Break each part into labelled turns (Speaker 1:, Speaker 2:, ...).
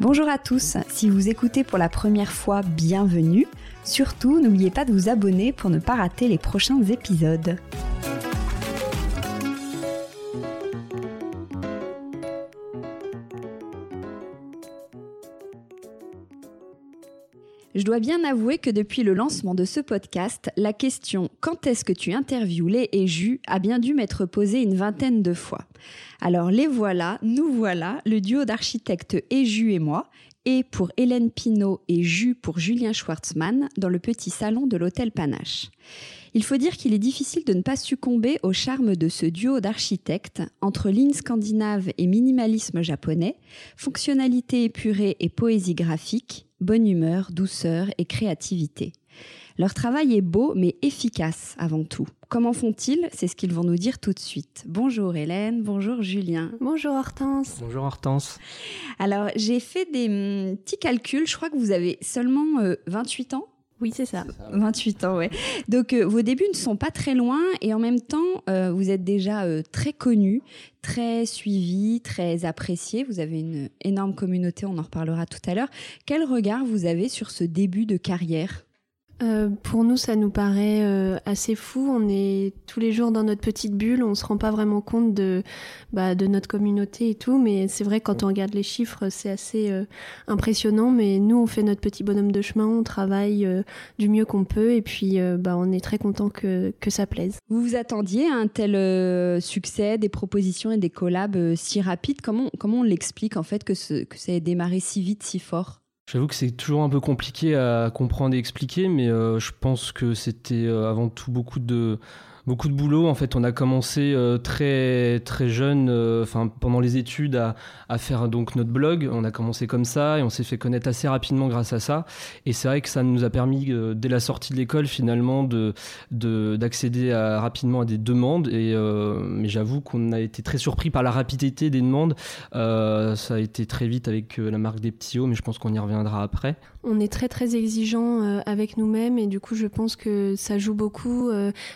Speaker 1: Bonjour à tous, si vous écoutez pour la première fois, bienvenue. Surtout, n'oubliez pas de vous abonner pour ne pas rater les prochains épisodes. Je dois bien avouer que depuis le lancement de ce podcast, la question quand est-ce que tu interviews les et jus a bien dû m'être posée une vingtaine de fois. Alors les voilà, nous voilà, le duo d'architectes Éju et moi, et pour Hélène Pinault et Jus pour Julien Schwartzmann dans le petit salon de l'hôtel Panache. Il faut dire qu'il est difficile de ne pas succomber au charme de ce duo d'architectes entre ligne scandinave et minimalisme japonais, fonctionnalité épurée et poésie graphique, bonne humeur, douceur et créativité. Leur travail est beau mais efficace avant tout. Comment font-ils? C'est ce qu'ils vont nous dire tout de suite. Bonjour Hélène, bonjour Julien.
Speaker 2: Bonjour Hortense.
Speaker 3: Bonjour Hortense.
Speaker 1: Alors j'ai fait des hum, petits calculs, je crois que vous avez seulement 28 euh, ans?
Speaker 2: Oui, c'est ça.
Speaker 1: 28 ans, ouais. Donc euh, vos débuts ne sont pas très loin et en même temps, euh, vous êtes déjà très connu, très suivi, très apprécié. Vous avez une énorme communauté, on en reparlera tout à l'heure. Quel regard vous avez sur ce début de carrière?
Speaker 2: Euh, pour nous, ça nous paraît euh, assez fou. On est tous les jours dans notre petite bulle. On se rend pas vraiment compte de, bah, de notre communauté et tout. Mais c'est vrai, quand on regarde les chiffres, c'est assez euh, impressionnant. Mais nous, on fait notre petit bonhomme de chemin. On travaille du mieux qu'on peut. Et puis, bah, on est très content que, ça plaise.
Speaker 1: Vous vous attendiez à un tel succès, des propositions et des collabs si rapides? Comment, comment on l'explique, en fait, que, ce, que ça ait démarré si vite, si fort?
Speaker 3: J'avoue que c'est toujours un peu compliqué à comprendre et expliquer, mais euh, je pense que c'était euh, avant tout beaucoup de beaucoup de boulot. En fait, on a commencé euh, très très jeune, euh, pendant les études, à, faire donc notre blog. On a commencé comme ça et on s'est fait connaître assez rapidement grâce à ça. Et c'est vrai que ça nous a permis euh, dès la sortie de l'école finalement de d'accéder rapidement à des demandes. Mais j'avoue qu'on a été très surpris par la rapidité des demandes. ça a été très vite avec la marque des petits hauts, mais je pense qu'on y reviendra après.
Speaker 2: On est très très exigeant avec nous-mêmes et du coup je pense que ça joue beaucoup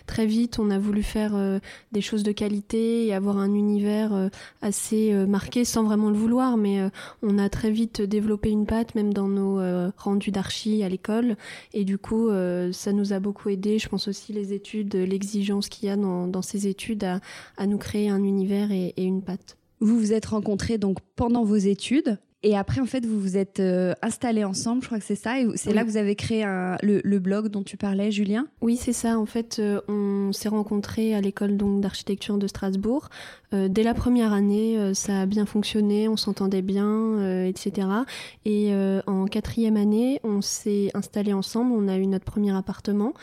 Speaker 2: très vite on a voulu faire euh, des choses de qualité et avoir un univers euh, assez euh, marqué sans vraiment le vouloir, mais on a très vite développé une patte, même dans nos rendus d'archi à l'école. Et du coup, ça nous a beaucoup aidé. Je pense aussi les études, l'exigence qu'il y a dans, ces études à, nous créer un univers et, et une patte.
Speaker 1: Vous vous êtes rencontrés donc pendant vos études Et après, en fait, vous vous êtes euh, installés ensemble, je crois que c'est ça. Et c'est là que vous avez créé le, blog dont tu parlais, Julien?
Speaker 2: Oui, c'est ça. En fait, euh, on s'est rencontrés à l'école d'architecture de Strasbourg. Euh, dès la première année, ça a bien fonctionné, on s'entendait bien, etc. Et en quatrième année, on s'est installés ensemble. On a eu notre premier appartement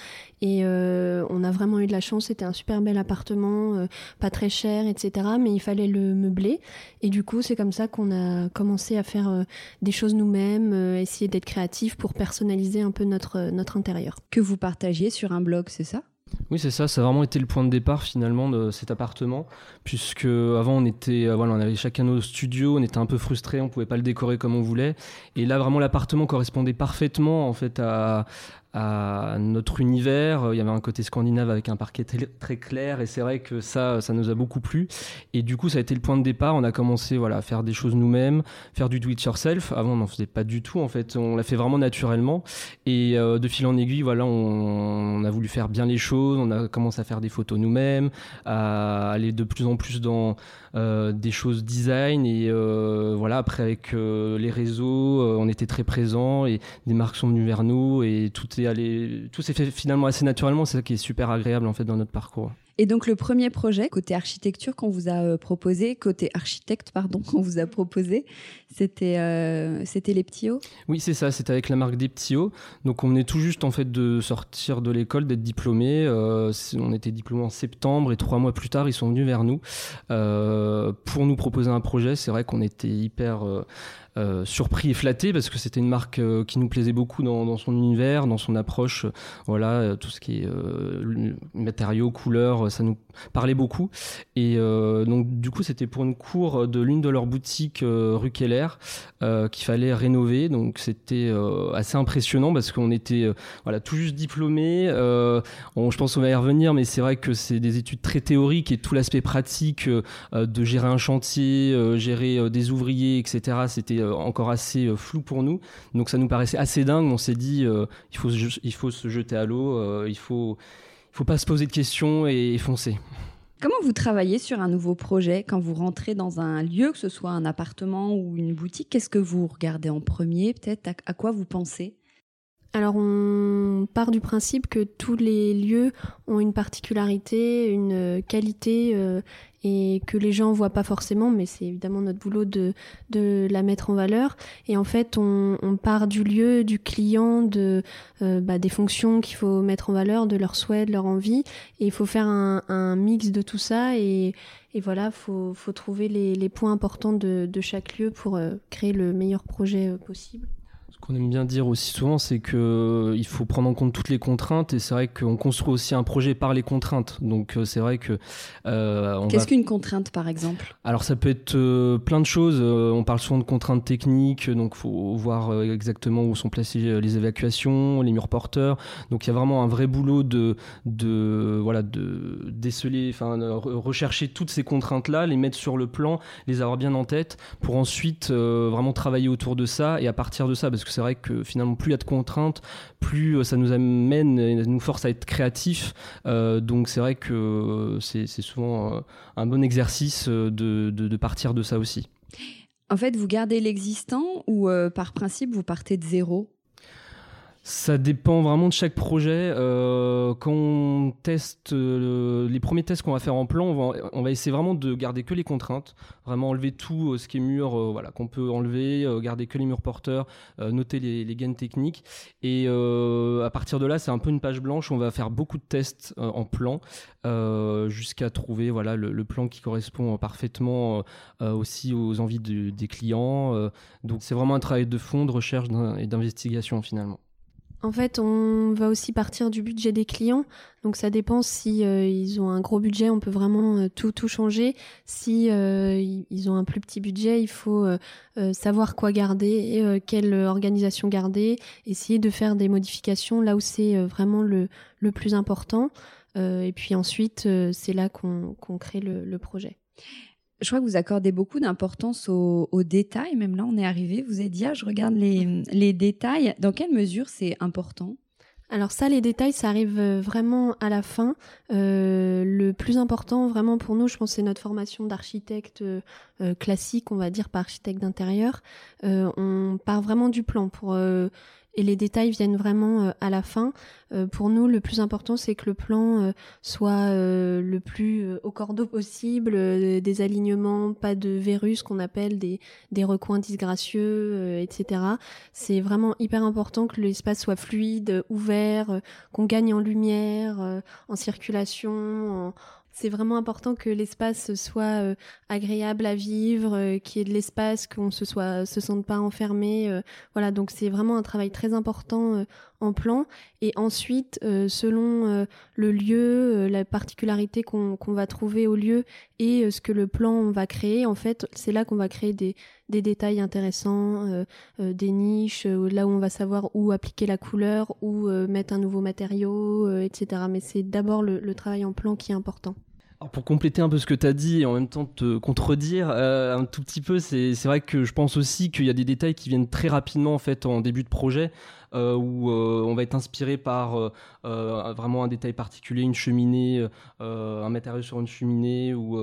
Speaker 2: et on a vraiment eu de la chance. C'était un super bel appartement, pas très cher, etc. Mais il fallait le meubler. Et du coup, c'est comme ça qu'on a commencé à faire euh, des choses nous-mêmes, euh, essayer d'être créatifs pour personnaliser un peu notre, euh, notre intérieur.
Speaker 1: Que vous partagiez sur un blog, c'est ça?
Speaker 3: Oui, c'est ça. Ça a vraiment été le point de départ finalement de cet appartement, puisque avant on était, voilà, on avait chacun nos studios, on était un peu frustrés, on pouvait pas le décorer comme on voulait, et là vraiment l'appartement correspondait parfaitement en fait à, à notre univers. Il y avait un côté scandinave avec un parquet très clair et c'est vrai que ça, ça nous a beaucoup plu. Et du coup, ça a été le point de départ. On a commencé voilà, à faire des choses nous-mêmes, faire du do-it-yourself. Avant, on n'en faisait pas du tout en fait. On l'a fait vraiment naturellement. Et euh, de fil en aiguille, voilà, on, a voulu faire bien les choses. On a commencé à faire des photos nous-mêmes, à aller de plus en plus dans euh, des choses design. Et euh, voilà, après avec les réseaux, on était très présents et des marques sont venues vers nous et tout est tout s'est fait finalement assez naturellement. C'est ça qui est super agréable en fait dans notre parcours.
Speaker 1: Et donc le premier projet côté architecture qu'on vous a euh, proposé, côté architecte pardon qu'on vous a proposé, c'était euh, c'était les petits
Speaker 3: Oui c'est ça, c'était avec la marque des petits Donc on est tout juste en fait de sortir de l'école, d'être diplômé. Euh, on était diplômé en septembre et trois mois plus tard ils sont venus vers nous pour nous proposer un projet. C'est vrai qu'on était hyper euh, surpris et flatté parce que c'était une marque euh, qui nous plaisait beaucoup dans, dans, son univers, dans son approche. Euh, voilà, tout ce qui est matériaux, couleurs, ça nous parlait beaucoup. Et donc du coup, c'était pour une cour de l'une de leurs boutiques rue Keller qu'il fallait rénover. Donc c'était assez impressionnant parce qu'on était voilà tout juste diplômé. je pense qu'on va y revenir, mais c'est vrai que c'est des études très théoriques et tout l'aspect pratique de gérer un chantier, gérer des ouvriers, etc. C'était euh, encore assez euh, flou pour nous. Donc ça nous paraissait assez dingue. On s'est dit, euh, il, faut, il faut se jeter à l'eau, il faut, faut pas se poser de questions et, foncer.
Speaker 1: Comment vous travaillez sur un nouveau projet quand vous rentrez dans un lieu, que ce soit un appartement ou une boutique? Qu'est-ce que vous regardez en premier Peut-être? À, quoi vous pensez?
Speaker 2: Alors on part du principe que tous les lieux ont une particularité, une qualité et que les gens voient pas forcément, mais c'est évidemment notre boulot de, de la mettre en valeur. Et en fait, on, on part du lieu, du client, de euh, bah, des fonctions qu'il faut mettre en valeur, de leurs souhaits, de leur envie, et il faut faire un, un mix de tout ça. Et, et voilà, faut, faut trouver les, les points importants de, de chaque lieu pour euh, créer le meilleur projet euh, possible
Speaker 3: qu'on aime bien dire aussi souvent, c'est que euh, il faut prendre en compte toutes les contraintes et c'est vrai qu'on construit aussi un projet par les contraintes. Donc euh, c'est vrai que
Speaker 1: euh, qu'est-ce qu'une contrainte par exemple?
Speaker 3: Alors ça peut être plein de choses. on parle souvent de contraintes techniques, donc faut voir exactement où sont placées les évacuations, les murs porteurs. Donc il y a vraiment un vrai boulot de de voilà de déceler, enfin rechercher toutes ces contraintes là, les mettre sur le plan, les avoir bien en tête pour ensuite vraiment travailler autour de ça et à partir de ça parce que c'est vrai que finalement, plus il y a de contraintes, plus euh, ça nous amène et nous force à être créatifs. Euh, donc c'est vrai que c'est souvent euh, un bon exercice de, partir de ça aussi.
Speaker 1: En fait, vous gardez l'existant ou par principe, vous partez de zéro?
Speaker 3: Ça dépend vraiment de chaque projet. Euh, quand on teste euh, les premiers tests qu'on va faire en plan, on va, essayer vraiment de garder que les contraintes, vraiment enlever tout euh, ce qui est mur, voilà, qu'on peut enlever, garder que les murs porteurs, noter les, les, gains techniques. Et à partir de là, c'est un peu une page blanche. On va faire beaucoup de tests en plan jusqu'à trouver voilà le, plan qui correspond parfaitement aussi aux envies des clients. donc c'est vraiment un travail de fond, de recherche et d'investigation finalement.
Speaker 2: En fait, on va aussi partir du budget des clients. Donc ça dépend si euh, ils ont un gros budget, on peut vraiment euh, tout tout changer. Si euh, ils ont un plus petit budget, il faut savoir quoi garder, quelle organisation garder, essayer de faire des modifications là où c'est vraiment le, le plus important. et puis ensuite, c'est là qu'on crée le, le projet
Speaker 1: je crois que vous accordez beaucoup d'importance aux, détails. Même là, on est arrivé. Vous avez dit, ah, je regarde les, détails. Dans quelle mesure c'est important?
Speaker 2: Alors ça, les détails, ça arrive euh, vraiment à la fin. Euh, le plus important, vraiment pour nous, je pense, c'est notre formation d'architecte euh, classique, on va dire, pas architecte d'intérieur. on part vraiment du plan pour et les détails viennent vraiment euh, à la fin. Euh, pour nous, le plus important, c'est que le plan euh, soit le plus au cordeau possible, des alignements, pas de verrues, qu'on appelle des, des recoins disgracieux, etc. C'est vraiment hyper important que l'espace soit fluide, ouvert, qu'on gagne en lumière, en circulation, en, c'est vraiment important que l'espace soit euh, agréable à vivre, euh, qu'il y ait de l'espace, qu'on se soit se sente pas enfermé. Euh, voilà, donc c'est vraiment un travail très important en plan. Et ensuite, selon le lieu, la particularité qu'on va trouver au lieu et ce que le plan va créer, en fait, c'est là qu'on va créer des, des détails intéressants, des niches, là où on va savoir où appliquer la couleur, où mettre un nouveau matériau, etc. Mais c'est d'abord le travail en plan qui est important
Speaker 3: pour compléter un peu ce que tu as dit et en même temps te contredire euh, un tout petit peu, c'est vrai que je pense aussi qu'il y a des détails qui viennent très rapidement en fait en début de projet euh, où euh, on va être inspiré par euh, vraiment un détail particulier, une cheminée, un matériau sur une cheminée ou,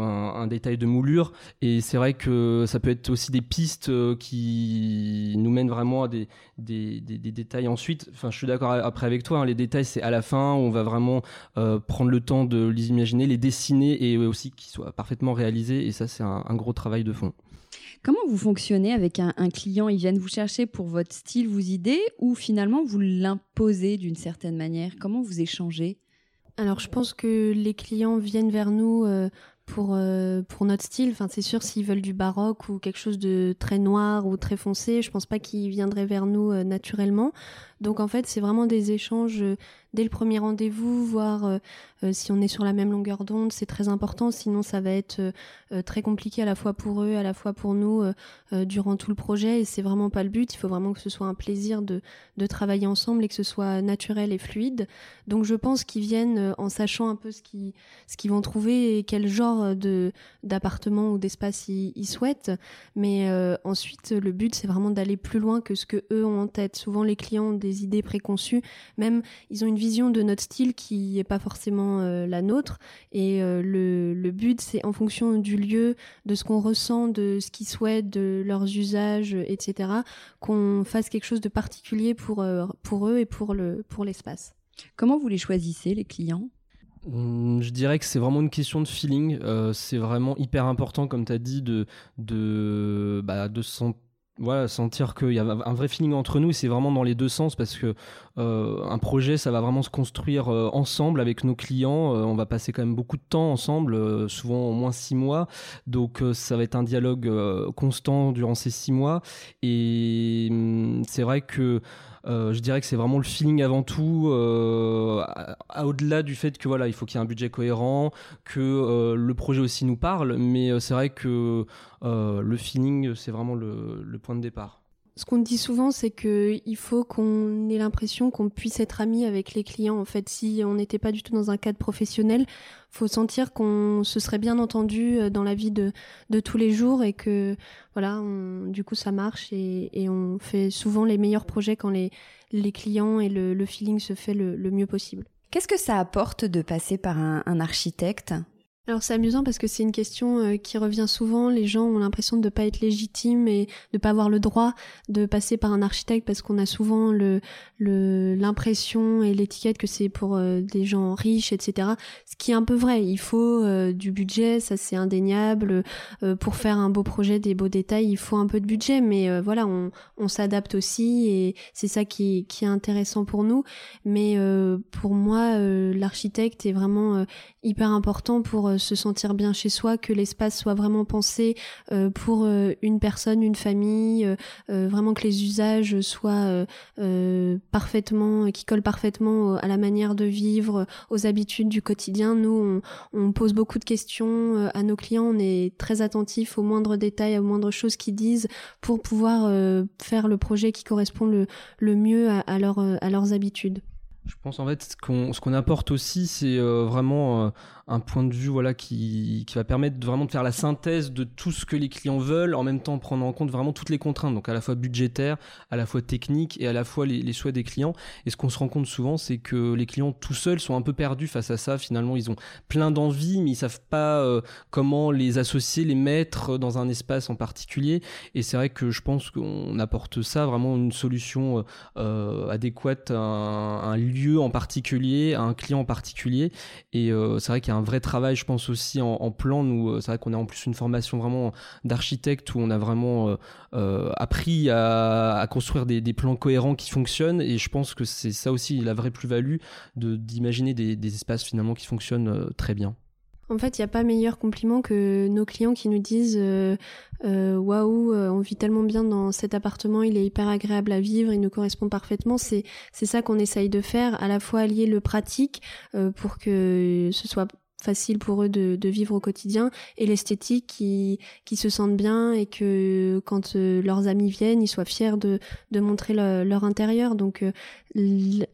Speaker 3: un, détail de moulure. Et c'est vrai que ça peut être aussi des pistes qui nous mènent vraiment à des, détails ensuite. Enfin, je suis d'accord après avec toi, hein, les détails c'est à la fin, où on va vraiment prendre le temps de les imaginer, les dessiner et aussi qu'ils soient parfaitement réalisés. Et ça, c'est un gros travail de fond.
Speaker 1: Comment vous fonctionnez avec un, client? Ils viennent vous chercher pour votre style, vos idées, ou finalement vous l'imposez d'une certaine manière? Comment vous échangez?
Speaker 2: Alors je pense que les clients viennent vers nous euh, pour euh, pour notre style. C'est sûr s'ils veulent du baroque ou quelque chose de très noir ou très foncé, je pense pas qu'ils viendraient vers nous euh, naturellement. Donc en fait, c'est vraiment des échanges euh, dès le premier rendez-vous, voir si on est sur la même longueur d'onde, c'est très important. Sinon, ça va être très compliqué à la fois pour eux, à la fois pour nous durant tout le projet. Et c'est vraiment pas le but. Il faut vraiment que ce soit un plaisir de de travailler ensemble et que ce soit naturel et fluide. Donc je pense qu'ils viennent en sachant un peu ce qu'ils ce qu'ils vont trouver et quel genre euh, de d'appartements ou d'espace ils, souhaitent. Mais euh, ensuite, le but, c'est vraiment d'aller plus loin que ce que eux ont en tête. Souvent, les clients idées préconçues. Même, ils ont une vision de notre style qui n'est pas forcément euh, la nôtre. Et le, le but, c'est en fonction du lieu, de ce qu'on ressent, de ce qu'ils souhaitent, de leurs usages, etc., qu'on fasse quelque chose de particulier pour, pour eux et pour le pour l'espace.
Speaker 1: Comment vous les choisissez, les clients?
Speaker 3: Hum, je dirais que c'est vraiment une question de feeling. Euh, c'est vraiment hyper important, comme tu as dit, de, de, bah, de voilà, sentir qu'il y a un vrai feeling entre nous. C'est vraiment dans les deux sens parce que euh, un projet, ça va vraiment se construire euh, ensemble avec nos clients. on va passer quand même beaucoup de temps ensemble, souvent au moins six mois. Donc ça va être un dialogue constant durant ces six mois. Et hum, c'est vrai que euh, je dirais que c'est vraiment le feeling avant tout, euh, au-delà du fait que voilà, il faut qu'il y ait un budget cohérent, que euh, le projet aussi nous parle, mais c'est vrai que le feeling, c'est vraiment le point de départ.
Speaker 2: Ce qu'on dit souvent, c'est que il faut qu'on ait l'impression qu'on puisse être ami avec les clients. En fait, si on n'était pas du tout dans un cadre professionnel, faut sentir qu'on se serait bien entendu euh, dans la vie de, tous les jours et que voilà, du coup, ça marche et, on fait souvent les meilleurs projets quand les, clients et le, feeling se fait le, mieux possible.
Speaker 1: Qu'est-ce que ça apporte de passer par un architecte?
Speaker 2: Alors c'est amusant parce que c'est une question euh, qui revient souvent. Les gens ont l'impression de ne pas être légitimes et de ne pas avoir le droit de passer par un architecte parce qu'on a souvent l'impression et l'étiquette que c'est pour euh, des gens riches, etc. Ce qui est un peu vrai. Il faut euh, du budget, ça c'est indéniable. pour faire un beau projet, des beaux détails, il faut un peu de budget. Mais voilà, on, s'adapte aussi et c'est ça qui est intéressant pour nous. Mais pour moi, l'architecte est vraiment hyper important pour se sentir bien chez soi, que l'espace soit vraiment pensé euh, pour euh, une personne, une famille, euh, vraiment que les usages soient parfaitement, qui collent parfaitement à la manière de vivre, aux habitudes du quotidien. Nous, on, pose beaucoup de questions à nos clients, on est très attentif aux moindres détails, aux moindres choses qu'ils disent pour pouvoir faire le projet qui correspond le, mieux à, leur, à leurs habitudes.
Speaker 3: Je pense en fait ce qu'on apporte aussi, c'est vraiment un point de vue voilà qui, qui va permettre vraiment de faire la synthèse de tout ce que les clients veulent, en même temps prendre en compte vraiment toutes les contraintes, donc à la fois budgétaires, à la fois techniques et à la fois les, souhaits des clients. Et ce qu'on se rend compte souvent, c'est que les clients tout seuls sont un peu perdus face à ça. Finalement, ils ont plein d'envies, mais ils savent pas euh, comment les associer, les mettre dans un espace en particulier. Et c'est vrai que je pense qu'on apporte ça vraiment une solution adéquate, un, un lieu en particulier, à un client en particulier. Et euh, c'est vrai qu'il y a un vrai travail, je pense aussi en, plan. Nous, euh, c'est vrai qu'on a en plus une formation vraiment d'architecte où on a vraiment euh, appris à, construire des, plans cohérents qui fonctionnent. Et je pense que c'est ça aussi la vraie plus-value de d'imaginer des, espaces finalement qui fonctionnent très bien.
Speaker 2: En fait, il n'y a pas meilleur compliment que nos clients qui nous disent euh, euh, waouh, euh, on vit tellement bien dans cet appartement, il est hyper agréable à vivre, il nous correspond parfaitement. C'est c'est ça qu'on essaye de faire, à la fois allier le pratique pour que ce soit facile pour eux de, vivre au quotidien et l'esthétique qui, qui se sentent bien et que quand leurs amis viennent ils soient fiers de, de montrer leur intérieur. Donc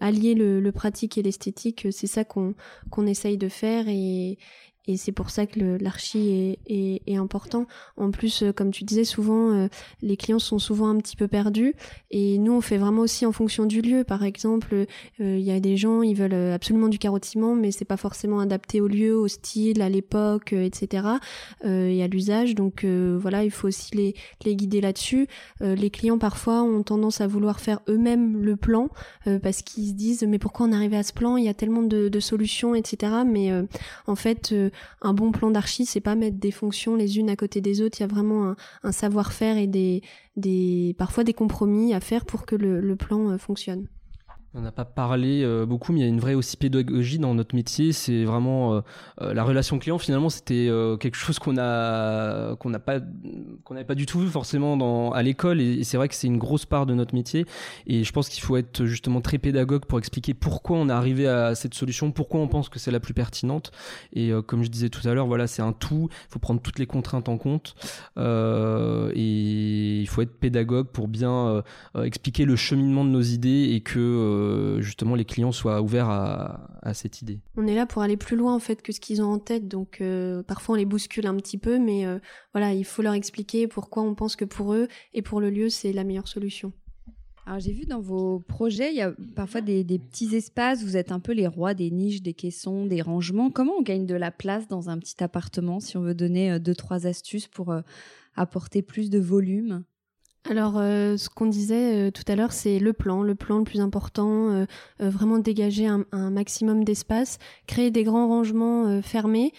Speaker 2: allier le, le, pratique et l'esthétique c'est ça qu'on qu'on essaye de faire et, et c'est pour ça que l'archi est, est, important. En plus, euh, comme tu disais, souvent euh, les clients sont souvent un petit peu perdus et nous on fait vraiment aussi en fonction du lieu. Par exemple, euh, il y a des gens ils veulent absolument du carotiment, mais c'est pas forcément adapté au lieu, au style, à l'époque, etc. et à l'usage. Donc voilà, il faut aussi les, les guider là-dessus. les clients parfois ont tendance à vouloir faire eux-mêmes le plan parce qu'ils se disent mais pourquoi on est arrivé à ce plan? Il y a tellement de, de solutions, etc. Mais en fait un bon plan d'archi, c'est pas mettre des fonctions les unes à côté des autres. Il y a vraiment un, savoir-faire et des, parfois des compromis à faire pour que le plan euh, fonctionne.
Speaker 3: On n'a pas parlé euh, beaucoup, mais il y a une vraie aussi pédagogie dans notre métier. C'est vraiment euh, euh, la relation client. Finalement, c'était quelque chose qu'on a qu'on n'avait pas du tout vu forcément dans à l'école. Et, c'est vrai que c'est une grosse part de notre métier. Et je pense qu'il faut être justement très pédagogue pour expliquer pourquoi on est arrivé à cette solution, pourquoi on pense que c'est la plus pertinente. Et comme je disais tout à l'heure, voilà, c'est un tout. Il faut prendre toutes les contraintes en compte. et il faut être pédagogue pour bien expliquer le cheminement de nos idées et que justement les clients soient ouverts à, cette idée.
Speaker 2: On est là pour aller plus loin en fait que ce qu'ils ont en tête, donc euh, parfois on les bouscule un petit peu, mais euh, voilà, il faut leur expliquer pourquoi on pense que pour eux et pour le lieu c'est la meilleure solution.
Speaker 1: Alors j'ai vu dans vos projets, il y a parfois des, petits espaces, vous êtes un peu les rois des niches, des caissons, des rangements. Comment on gagne de la place dans un petit appartement si on veut donner euh, deux, trois astuces pour apporter plus de volume?
Speaker 2: Alors, euh, ce qu'on disait euh, tout à l'heure, c'est le plan, le plan le plus important, euh, vraiment dégager un, un maximum d'espace, créer des grands rangements fermés,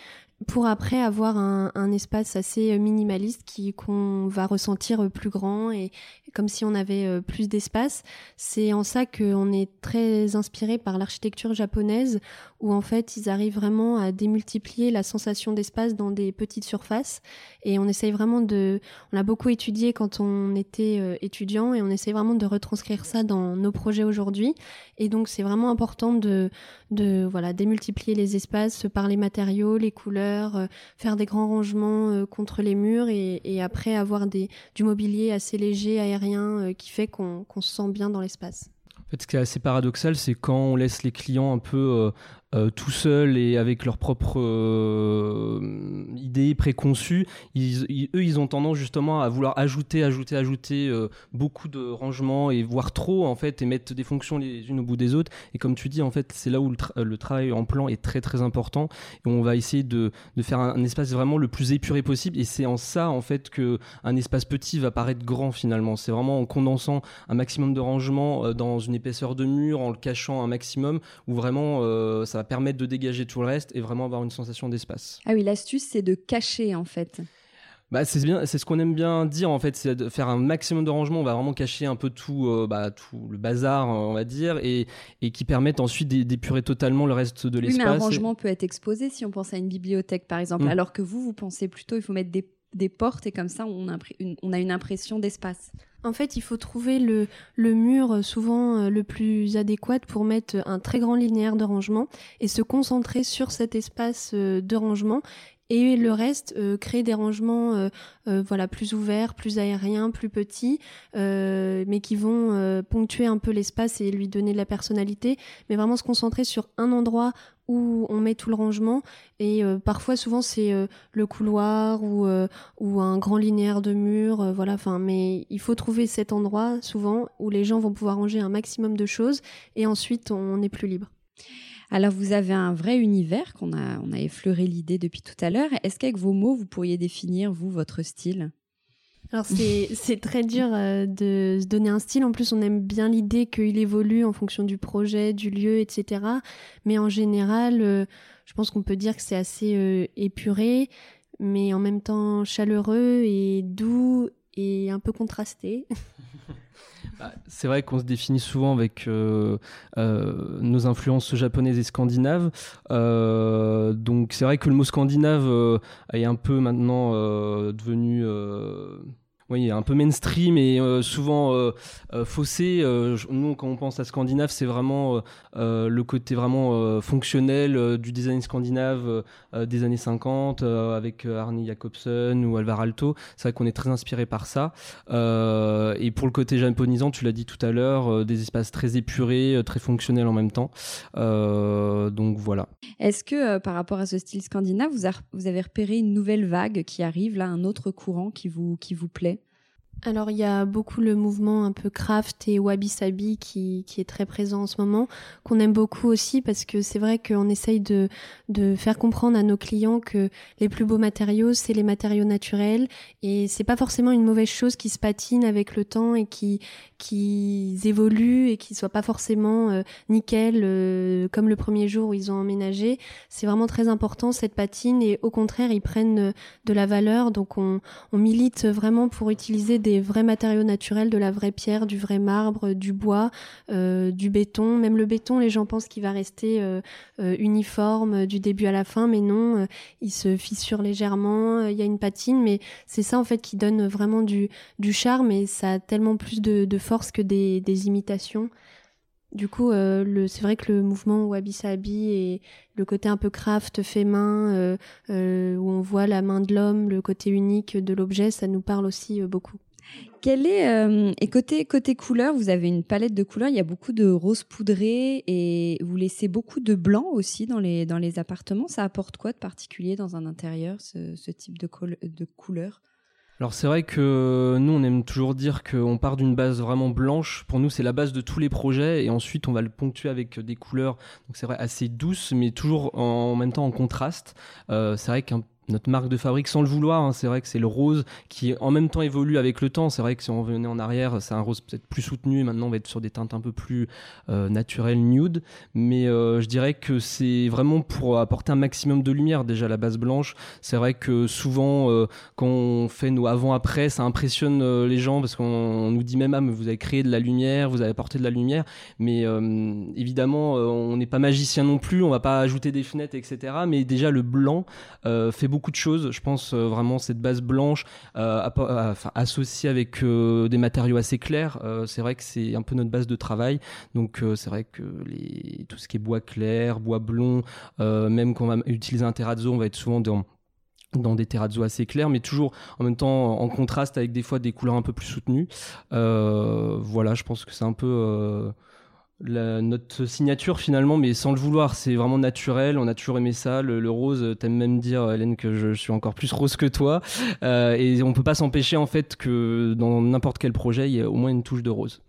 Speaker 2: pour après avoir un, espace assez euh, minimaliste qui qu'on va ressentir euh, plus grand et comme si on avait euh, plus d'espace. C'est en ça qu'on est très inspiré par l'architecture japonaise où en fait ils arrivent vraiment à démultiplier la sensation d'espace dans des petites surfaces et on essaye vraiment de on a beaucoup étudié quand on était étudiant et on essaye vraiment de retranscrire ça dans nos projets aujourd'hui et donc c'est vraiment important de de voilà démultiplier les espaces par les matériaux, les couleurs euh, faire des grands rangements euh, contre les murs et, après avoir des, du mobilier assez léger, aérien, euh, qui fait qu'on se sent bien dans l'espace.
Speaker 3: En fait, ce qui est assez paradoxal, c'est quand on laisse les clients un peu euh, tout seuls et avec leurs propres euh, idées préconçues, eux, ils ont tendance justement à vouloir ajouter, ajouter, ajouter euh, beaucoup de rangements et voire trop en fait et mettre des fonctions les unes au bout des autres. Et comme tu dis, en fait, c'est là où le, travail en plan est très très important et on va essayer de, faire un, espace vraiment le plus épuré possible. Et c'est en ça en fait que un espace petit va paraître grand finalement. C'est vraiment en condensant un maximum de rangements dans une épaisseur de mur, en le cachant un maximum, où vraiment ça va permettre de dégager tout le reste et vraiment avoir une sensation d'espace.
Speaker 1: Ah oui, l'astuce, c'est de cacher en fait.
Speaker 3: Bah, c'est bien, c'est ce qu'on aime bien dire en fait, c'est de faire un maximum de rangement. On va vraiment cacher un peu tout, euh, bah, tout le bazar, on va dire, et, et qui permettent ensuite d'épurer totalement le reste de l'espace.
Speaker 1: Oui, mais un rangement peut être exposé si on pense à une bibliothèque par exemple, mm. alors que vous, vous pensez plutôt il faut mettre des, des portes et comme ça on a une, impression d'espace.
Speaker 2: En fait, il faut trouver le, le mur euh, souvent euh, le plus adéquat pour mettre un très grand linéaire de rangement et se concentrer sur cet espace euh, de rangement et le reste créer des rangements voilà plus ouverts, plus aériens, plus petits, mais qui vont ponctuer un peu l'espace et lui donner de la personnalité, mais vraiment se concentrer sur un endroit où on met tout le rangement et euh, parfois souvent c'est euh, le couloir ou euh, ou un grand linéaire de mur voilà enfin mais il faut trouver cet endroit souvent où les gens vont pouvoir ranger un maximum de choses et ensuite on est plus libre.
Speaker 1: Alors vous avez un vrai univers qu'on a on a effleuré l'idée depuis tout à l'heure. Est-ce qu'avec vos mots vous pourriez définir vous votre style?
Speaker 2: Alors c'est très dur euh, de se donner un style. En plus, on aime bien l'idée qu'il évolue en fonction du projet, du lieu, etc. Mais en général, euh, je pense qu'on peut dire que c'est assez euh, épuré, mais en même temps chaleureux et doux et un peu contrasté.
Speaker 3: Bah, c'est vrai qu'on se définit souvent avec nos influences japonaises et scandinaves. donc c'est vrai que le mot scandinave est un peu maintenant devenu oui, un peu mainstream et euh, souvent euh, euh, faussé. nous, quand on pense à Scandinave, c'est vraiment le côté vraiment fonctionnel du design scandinave des années 50 avec Arne Jacobsen ou Alvar Aalto. C'est vrai qu'on est très inspiré par ça. et pour le côté japonisant, tu l'as dit tout à l'heure, des espaces très épurés, très fonctionnels en même temps. donc voilà.
Speaker 1: Est-ce que par rapport à ce style scandinave, vous, vous avez repéré une nouvelle vague qui arrive, là, un autre courant qui vous, qui vous plaît?
Speaker 2: Alors il y a beaucoup le mouvement un peu craft et wabi sabi qui, qui est très présent en ce moment, qu'on aime beaucoup aussi parce que c'est vrai qu'on essaye de, de faire comprendre à nos clients que les plus beaux matériaux c'est les matériaux naturels et c'est pas forcément une mauvaise chose qui se patine avec le temps et qui qui évoluent et qui soient pas forcément euh, nickel euh, comme le premier jour où ils ont emménagé. C'est vraiment très important cette patine et au contraire ils prennent euh, de la valeur donc on, on milite vraiment pour utiliser des vrais matériaux naturels, de la vraie pierre, du vrai marbre, du bois, euh, du béton. Même le béton, les gens pensent qu'il va rester euh, euh, uniforme du début à la fin, mais non, il se fissure légèrement, il y a une patine, mais c'est ça en fait qui donne vraiment du, charme et ça a tellement plus de, force que des, imitations. Du coup, c'est vrai que le mouvement Wabi Sabi et le côté un peu craft fait main, où on voit la main de l'homme, le côté unique de l'objet, ça nous parle aussi beaucoup.
Speaker 1: Quel est euh, et côté côté couleur, vous avez une palette de couleurs. Il y a beaucoup de rose poudré et vous laissez beaucoup de blanc aussi dans les dans les appartements. Ça apporte quoi de particulier dans un intérieur ce, ce type de, de couleur?
Speaker 3: Alors c'est vrai que nous on aime toujours dire qu'on part d'une base vraiment blanche. Pour nous c'est la base de tous les projets et ensuite on va le ponctuer avec des couleurs. Donc c'est vrai assez douces mais toujours en, même temps en contraste. Euh, c'est vrai qu'un notre marque de fabrique sans le vouloir. Hein. C'est vrai que c'est le rose qui en même temps évolue avec le temps. C'est vrai que si on revenait en arrière, c'est un rose peut-être plus soutenu. Maintenant, on va être sur des teintes un peu plus euh, naturelles, nude. Mais euh, je dirais que c'est vraiment pour apporter un maximum de lumière. Déjà la base blanche, c'est vrai que souvent euh, quand on fait nos avant-après, ça impressionne les gens parce qu'on nous dit même ah mais vous avez créé de la lumière, vous avez apporté de la lumière. Mais évidemment, on n'est pas magicien non plus. On va pas ajouter des fenêtres, etc. Mais déjà le blanc fait beaucoup de choses. Je pense euh, vraiment cette base blanche euh, euh, associée avec des matériaux assez clairs. c'est vrai que c'est un peu notre base de travail. Donc c'est vrai que tout ce qui est bois clair, bois blond, même quand on va utiliser un terrazzo, on va être souvent dans dans des terrazzo assez clairs, mais toujours en même temps en contraste avec des fois des couleurs un peu plus soutenues. voilà, je pense que c'est un peu notre signature finalement, mais sans le vouloir, c'est vraiment naturel. On a toujours aimé ça. Le, rose, t'aimes même dire, Hélène, que je, suis encore plus rose que toi. Euh, et on peut pas s'empêcher en fait que dans n'importe quel projet, il y ait au moins une touche de rose.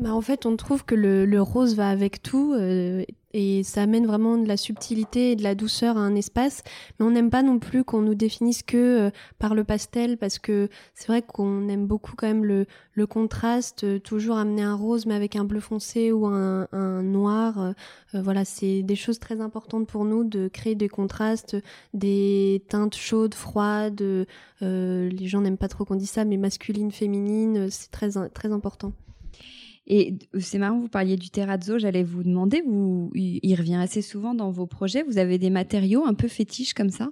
Speaker 2: Bah en fait, on trouve que le, rose va avec tout. Euh, et ça amène vraiment de la subtilité et de la douceur à un espace. Mais on n'aime pas non plus qu'on nous définisse que euh, par le pastel parce que c'est vrai qu'on aime beaucoup quand même le, le contraste, euh, toujours amener un rose mais avec un bleu foncé ou un, un noir. Euh, voilà, c'est des choses très importantes pour nous de créer des contrastes, des teintes chaudes, froides. les gens n'aiment pas trop qu'on dise ça, mais masculine, féminine, c'est très très important.
Speaker 1: Et c'est marrant, vous parliez du terrazzo, j'allais vous demander, vous, il revient assez souvent dans vos projets, vous avez des matériaux un peu fétiches comme ça?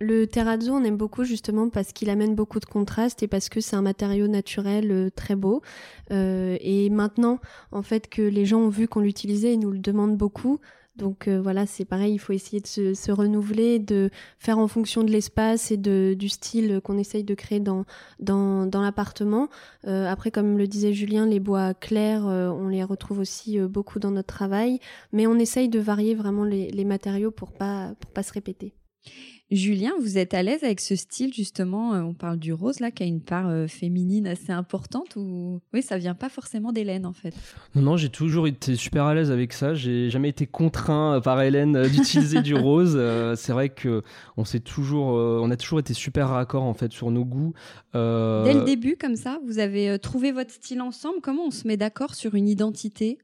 Speaker 2: Le terrazzo, on aime beaucoup justement parce qu'il amène beaucoup de contraste et parce que c'est un matériau naturel euh, très beau. Euh, et maintenant, en fait, que les gens ont vu qu'on l'utilisait, ils nous le demandent beaucoup. Donc euh, voilà, c'est pareil, il faut essayer de se, renouveler, de faire en fonction de l'espace et de, du style qu'on essaye de créer dans, dans, l'appartement. Euh, après, comme le disait Julien, les bois clairs, euh, on les retrouve aussi beaucoup dans notre travail, mais on essaye de varier vraiment les, les matériaux pour pas, pour pas se répéter.
Speaker 1: Julien, vous êtes à l'aise avec ce style justement euh, On parle du rose là, qui a une part euh, féminine assez importante ou oui, ça vient pas forcément d'Hélène en fait?
Speaker 3: Non, non, j'ai toujours été super à l'aise avec ça. J'ai jamais été contraint par Hélène d'utiliser du rose. Euh, c'est vrai que on s'est toujours, on a toujours été super raccord en fait sur nos goûts.
Speaker 1: Dès le début, comme ça, vous avez trouvé votre style ensemble? Comment on se met d'accord sur une identité?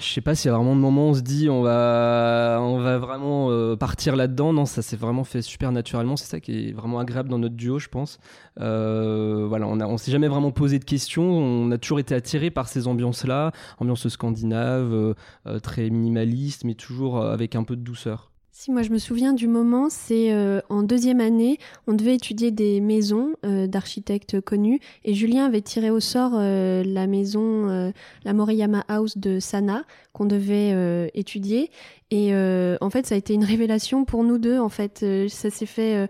Speaker 3: Je sais pas s'il y a vraiment de moments où on se dit on va, on va vraiment euh, partir là-dedans. Non, ça s'est vraiment fait super naturellement. C'est ça qui est vraiment agréable dans notre duo, je pense. Euh, voilà, on s'est jamais vraiment posé de questions. On a toujours été attiré par ces ambiances-là, ambiance scandinave, euh, très minimaliste, mais toujours avec un peu de douceur.
Speaker 2: Si moi je me souviens du moment, c'est euh, en deuxième année, on devait étudier des maisons euh, d'architectes connus et Julien avait tiré au sort euh, la maison, la Moriyama House de Sana qu'on devait étudier et en fait ça a été une révélation pour nous deux. En fait, ça s'est fait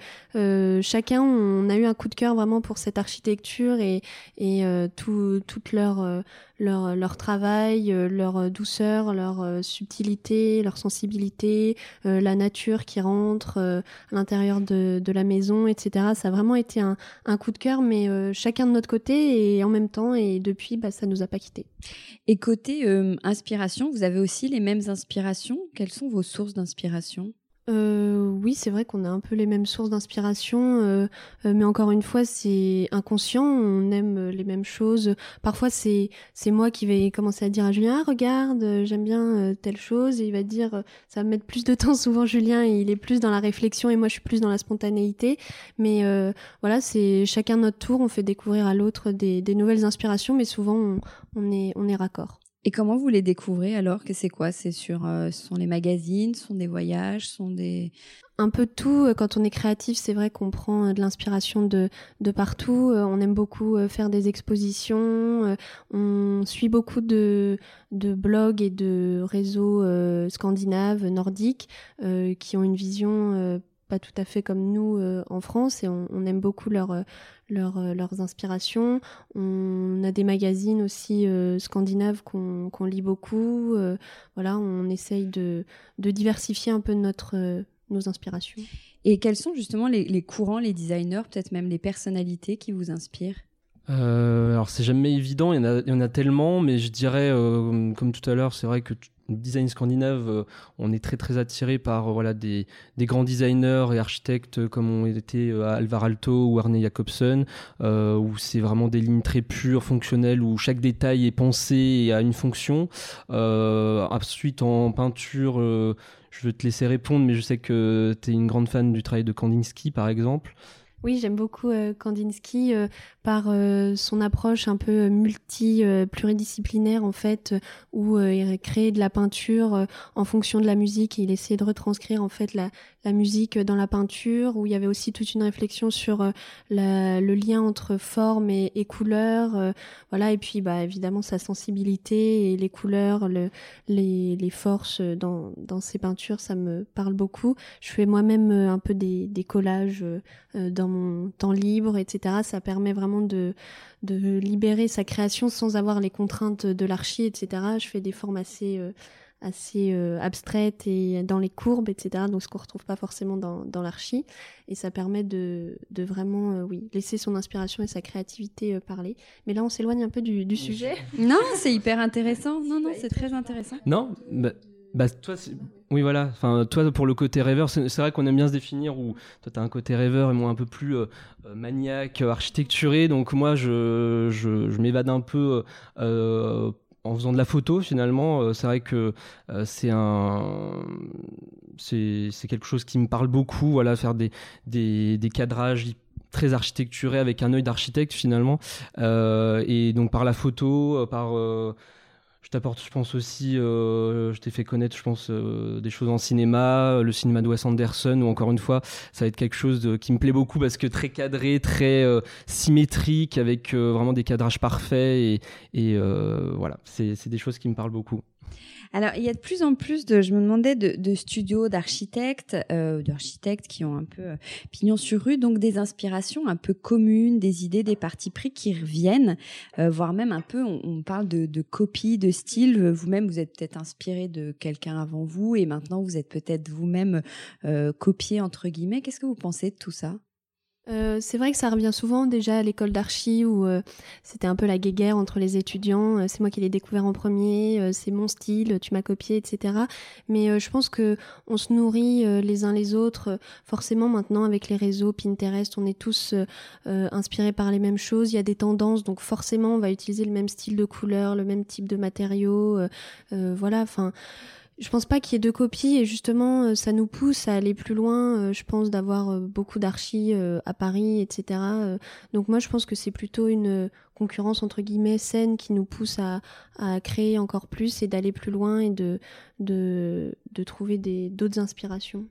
Speaker 2: chacun, on a eu un coup de cœur vraiment pour cette architecture et, et tout, toute leur leur, leur travail, leur douceur, leur subtilité, leur sensibilité, la nature qui rentre à l'intérieur de, la maison, etc. Ça a vraiment été un, coup de cœur, mais chacun de notre côté et en même temps, et depuis, bah, ça nous a pas quittés.
Speaker 1: Et côté inspiration, vous avez aussi les mêmes inspirations? Quelles sont vos sources d'inspiration?
Speaker 2: Euh, oui, c'est vrai qu'on a un peu les mêmes sources d'inspiration, euh, euh, mais encore une fois, c'est inconscient. On aime les mêmes choses. Parfois, c'est moi qui vais commencer à dire à Julien ah, "Regarde, j'aime bien telle chose", et il va dire "Ça va mettre plus de temps." Souvent, Julien, il est plus dans la réflexion et moi, je suis plus dans la spontanéité. Mais voilà, c'est chacun notre tour. On fait découvrir à l'autre des, nouvelles inspirations, mais souvent, on est on est raccord.
Speaker 1: Et comment vous les découvrez alors que c'est quoi? C'est sur euh, ce sont les magazines, ce sont des voyages, ce sont des
Speaker 2: un peu tout. Quand on est créatif, c'est vrai qu'on prend euh, de l'inspiration de, de partout. Euh, on aime beaucoup faire des expositions. On suit beaucoup de, de blogs et de réseaux scandinaves, nordiques, qui ont une vision pas tout à fait comme nous en France et on, on aime beaucoup leur, euh, leurs inspirations. On a des magazines aussi euh, scandinaves qu'on lit beaucoup. Euh, voilà, on essaye de, de, diversifier un peu notre, nos inspirations.
Speaker 1: Et quels sont justement les, les courants, les designers, peut-être même les personnalités qui vous inspirent?
Speaker 3: Alors c'est jamais évident, il y, en a, il y en a tellement, mais je dirais, comme tout à l'heure, c'est vrai que design scandinave, euh, on est très très attiré par euh, voilà des, des, grands designers et architectes euh, comme ont été Alvar Alto ou Arne Jacobsen, où c'est vraiment des lignes très pures, fonctionnelles, où chaque détail est pensé et a une fonction. ensuite, en peinture, je vais te laisser répondre, mais je sais que tu es une grande fan du travail de Kandinsky, par exemple.
Speaker 2: Oui, j'aime beaucoup Kandinsky par euh, son approche un peu multi euh, pluridisciplinaire en fait où euh, il crée de la peinture en fonction de la musique. Et il essayait de retranscrire en fait la, musique dans la peinture où il y avait aussi toute une réflexion sur le lien entre forme et, couleur voilà. Et puis bah évidemment sa sensibilité et les couleurs le, les, forces dans, dans ses peintures ça me parle beaucoup. Je fais moi-même un peu des, des collages dans mon temps libre etc ça permet vraiment de, de libérer sa création sans avoir les contraintes de l'archi, etc. Je fais des formes assez, euh, assez euh, abstraites et dans les courbes, etc. Donc ce qu'on retrouve pas forcément dans, dans l'archi. Et ça permet de, de vraiment, euh, oui, laisser son inspiration et sa créativité parler. Mais là, on s'éloigne un peu du, du sujet.
Speaker 1: Non, c'est hyper intéressant. Non, non, c'est très intéressant.
Speaker 3: Non, bah, bah toi, oui, voilà. Enfin, toi, pour le côté rêveur, c'est vrai qu'on aime bien se définir où toi, tu as un côté rêveur et moi un peu plus euh, euh, maniaque, architecturé. Donc, moi, je, je, je m'évade un peu euh, en faisant de la photo, finalement. c'est vrai que c'est un. C'est quelque chose qui me parle beaucoup. Voilà, faire des, des, des cadrages très architecturés avec un œil d'architecte, finalement. et donc, par la photo, par je t'apporte, je pense aussi, je t'ai fait connaître, je pense, des choses en cinéma, le cinéma de Wes Anderson, ou encore une fois, ça va être quelque chose qui me plaît beaucoup parce que très cadré, très symétrique, avec vraiment des cadrages parfaits, et, et voilà, c'est des choses qui me parlent beaucoup.
Speaker 1: Alors, il y a de plus en plus de, je me demandais, de, studios d'architectes, euh, d'architectes qui ont un peu euh, pignon sur rue, donc des inspirations un peu communes, des idées, des partis pris qui reviennent, euh, voire même un peu, on, parle de, de copie, de style. Vous-même, vous êtes peut-être inspiré de quelqu'un avant vous et maintenant vous êtes peut-être vous-même copié entre guillemets. Qu'est-ce que vous pensez de tout ça?
Speaker 2: Euh, c'est vrai que ça revient souvent déjà à l'école d'archi où euh, c'était un peu la guéguerre entre les étudiants. Euh, c'est moi qui l'ai découvert en premier, c'est mon style, tu m'as copié, etc. Mais je pense que on se nourrit les uns les autres. Forcément, maintenant avec les réseaux Pinterest, on est tous inspirés par les mêmes choses. Il y a des tendances, donc forcément, on va utiliser le même style de couleur, le même type de matériaux. voilà, enfin je pense pas qu'il y ait deux copies et justement euh, ça nous pousse à aller plus loin. Euh, je pense d'avoir euh, beaucoup d'archis à Paris, etc. Donc moi je pense que c'est plutôt une concurrence entre guillemets saine qui nous pousse à, créer encore plus et d'aller plus loin et de, de, de trouver d'autres inspirations.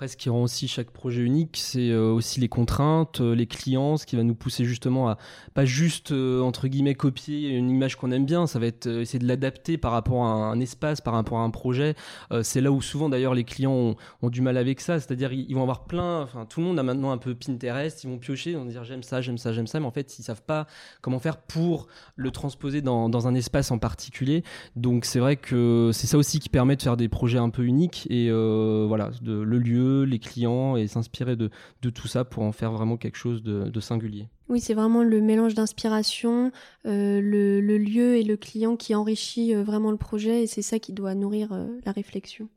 Speaker 3: Après, ce qui rend aussi chaque projet unique, c'est euh, aussi les contraintes, euh, les clients, ce qui va nous pousser justement à pas juste euh, entre guillemets copier une image qu'on aime bien, ça va être essayer de l'adapter par rapport à un, espace, par rapport à un projet. c'est là où souvent d'ailleurs les clients ont, du mal avec ça, c'est-à-dire ils, vont avoir plein, enfin tout le monde a maintenant un peu Pinterest, ils vont piocher, ils vont dire j'aime ça, j'aime ça, j'aime ça, mais en fait ils savent pas comment faire pour le transposer dans, un espace en particulier. Donc c'est vrai que c'est ça aussi qui permet de faire des projets un peu uniques. Et voilà, le lieu les clients et s'inspirer de, tout ça pour en faire vraiment quelque chose de, singulier.
Speaker 2: Oui, c'est vraiment le mélange d'inspiration, euh, le, lieu et le client qui enrichit euh, vraiment le projet et c'est ça qui doit nourrir euh, la réflexion.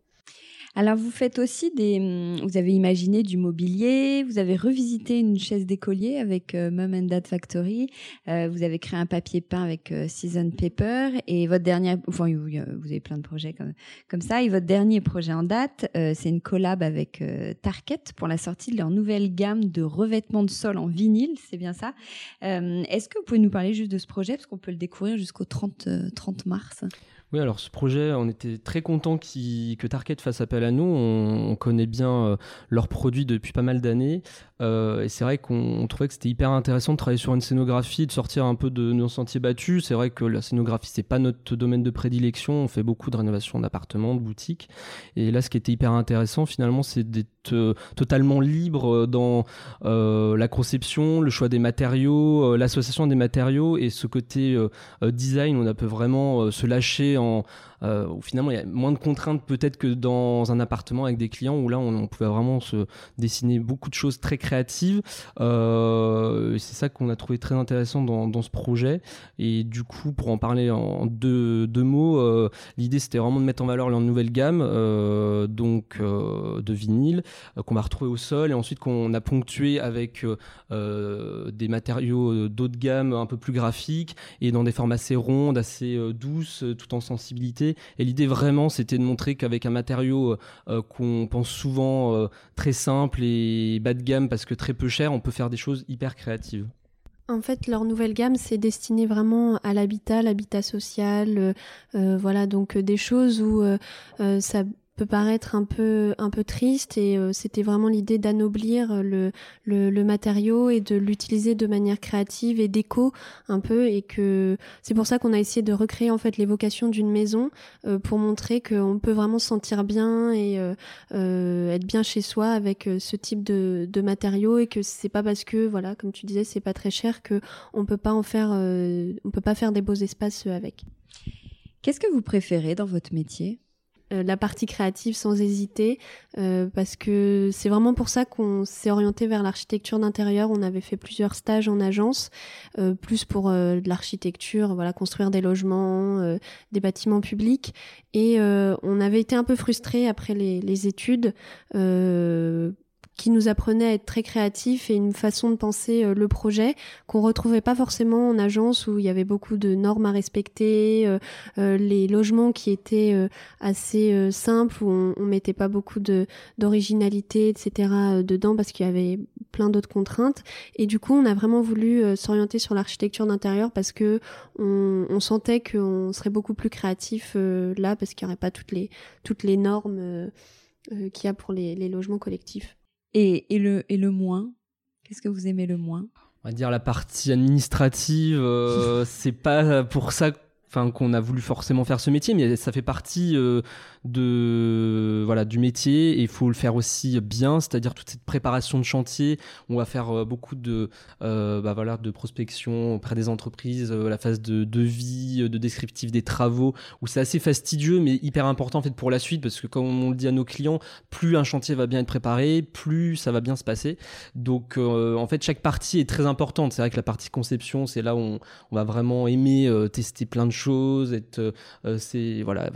Speaker 1: Alors vous faites aussi des, hum, vous avez imaginé du mobilier, vous avez revisité une chaise d'écolier avec euh, Mom and Dad Factory, euh, vous avez créé un papier peint avec euh, Season Paper et votre dernier, enfin vous, avez plein de projets comme ça et votre dernier projet en date, c'est une collab avec Target pour la sortie de leur nouvelle gamme de revêtements de sol en vinyle, c'est bien ça. Est-ce que vous pouvez nous parler juste de ce projet? Parce qu'on peut le découvrir jusqu'au 30 30 mars.
Speaker 3: Oui, alors ce projet, on était très content que Target fasse appel à nous. On, connaît bien euh, leurs produits depuis pas mal d'années. Euh, et c'est vrai qu'on trouvait que c'était hyper intéressant de travailler sur une scénographie, de sortir un peu de nos sentiers battus. C'est vrai que la scénographie, c'est pas notre domaine de prédilection. On fait beaucoup de rénovation d'appartements, de boutiques. Et là, ce qui était hyper intéressant, finalement, c'est d'être euh, totalement libre dans la conception, le choix des matériaux, l'association des matériaux et ce côté design. On peut vraiment se lâcher euh, où finalement il y a moins de contraintes peut-être que dans un appartement avec des clients où là on, pouvait vraiment se dessiner beaucoup de choses très créatives. Euh, c'est ça qu'on a trouvé très intéressant dans, ce projet. Et du coup, pour en parler en deux, mots, euh, l'idée c'était vraiment de mettre en valeur leur nouvelle gamme, donc de vinyle qu'on va retrouver au sol et ensuite qu'on a ponctué avec des matériaux d'eau de gamme un peu plus graphiques et dans des formes assez rondes, assez douces, tout en sensibilité. Et l'idée vraiment, c'était de montrer qu'avec un matériau euh, qu'on pense souvent euh, très simple et bas de gamme parce que très peu cher, on peut faire des choses hyper créatives.
Speaker 2: En fait, leur nouvelle gamme, c'est destiné vraiment à l'habitat, l'habitat social, euh, voilà, donc des choses où ça peut paraître un peu un peu triste et euh, c'était vraiment l'idée d'anoblir le, le, le matériau et de l'utiliser de manière créative et déco un peu et que c'est pour ça qu'on a essayé de recréer en fait l'évocation d'une maison euh, pour montrer qu'on peut vraiment se sentir bien et euh, être bien chez soi avec ce type de, de matériaux et que c'est pas parce que voilà comme tu disais c'est pas très cher que on peut pas en faire on peut pas faire des beaux espaces avec.
Speaker 1: Qu'est-ce que vous préférez dans votre métier?
Speaker 2: euh, la partie créative sans hésiter, euh, parce que c'est vraiment pour ça qu'on s'est orienté vers l'architecture d'intérieur. On avait fait plusieurs stages en agence, euh, plus pour de l'architecture, voilà, construire des logements, des bâtiments publics, et on avait été un peu frustrés après les études qui nous apprenait à être très créatif et une façon de penser le projet qu'on retrouvait pas forcément en agence où il y avait beaucoup de normes à respecter, les logements qui étaient assez simples où on, on mettait pas beaucoup de d'originalité, etc. dedans parce qu'il y avait plein d'autres contraintes. Et du coup, on a vraiment voulu euh, s'orienter sur l'architecture d'intérieur parce que on, sentait qu'on serait beaucoup plus créatif euh, là parce qu'il n'y aurait pas toutes les, toutes les normes euh, qu'il y a pour les, logements collectifs.
Speaker 1: Et, le, et le moins Qu'est-ce que vous aimez le moins?
Speaker 3: On va dire la partie administrative, c'est pas pour ça qu'on a voulu forcément faire ce métier, mais ça fait partie euh, de voilà du métier et il faut le faire aussi bien, c'est-à-dire toute cette préparation de chantier. On va faire euh, beaucoup de euh, bah voilà de prospection auprès des entreprises, la phase de devis, de descriptif des travaux, où c'est assez fastidieux mais hyper important en fait pour la suite parce que comme on le dit à nos clients, plus un chantier va bien être préparé, plus ça va bien se passer. Donc en fait chaque partie est très importante. C'est vrai que la partie conception, c'est là où on va vraiment aimer tester plein de choses choses, être, euh, c'est voilà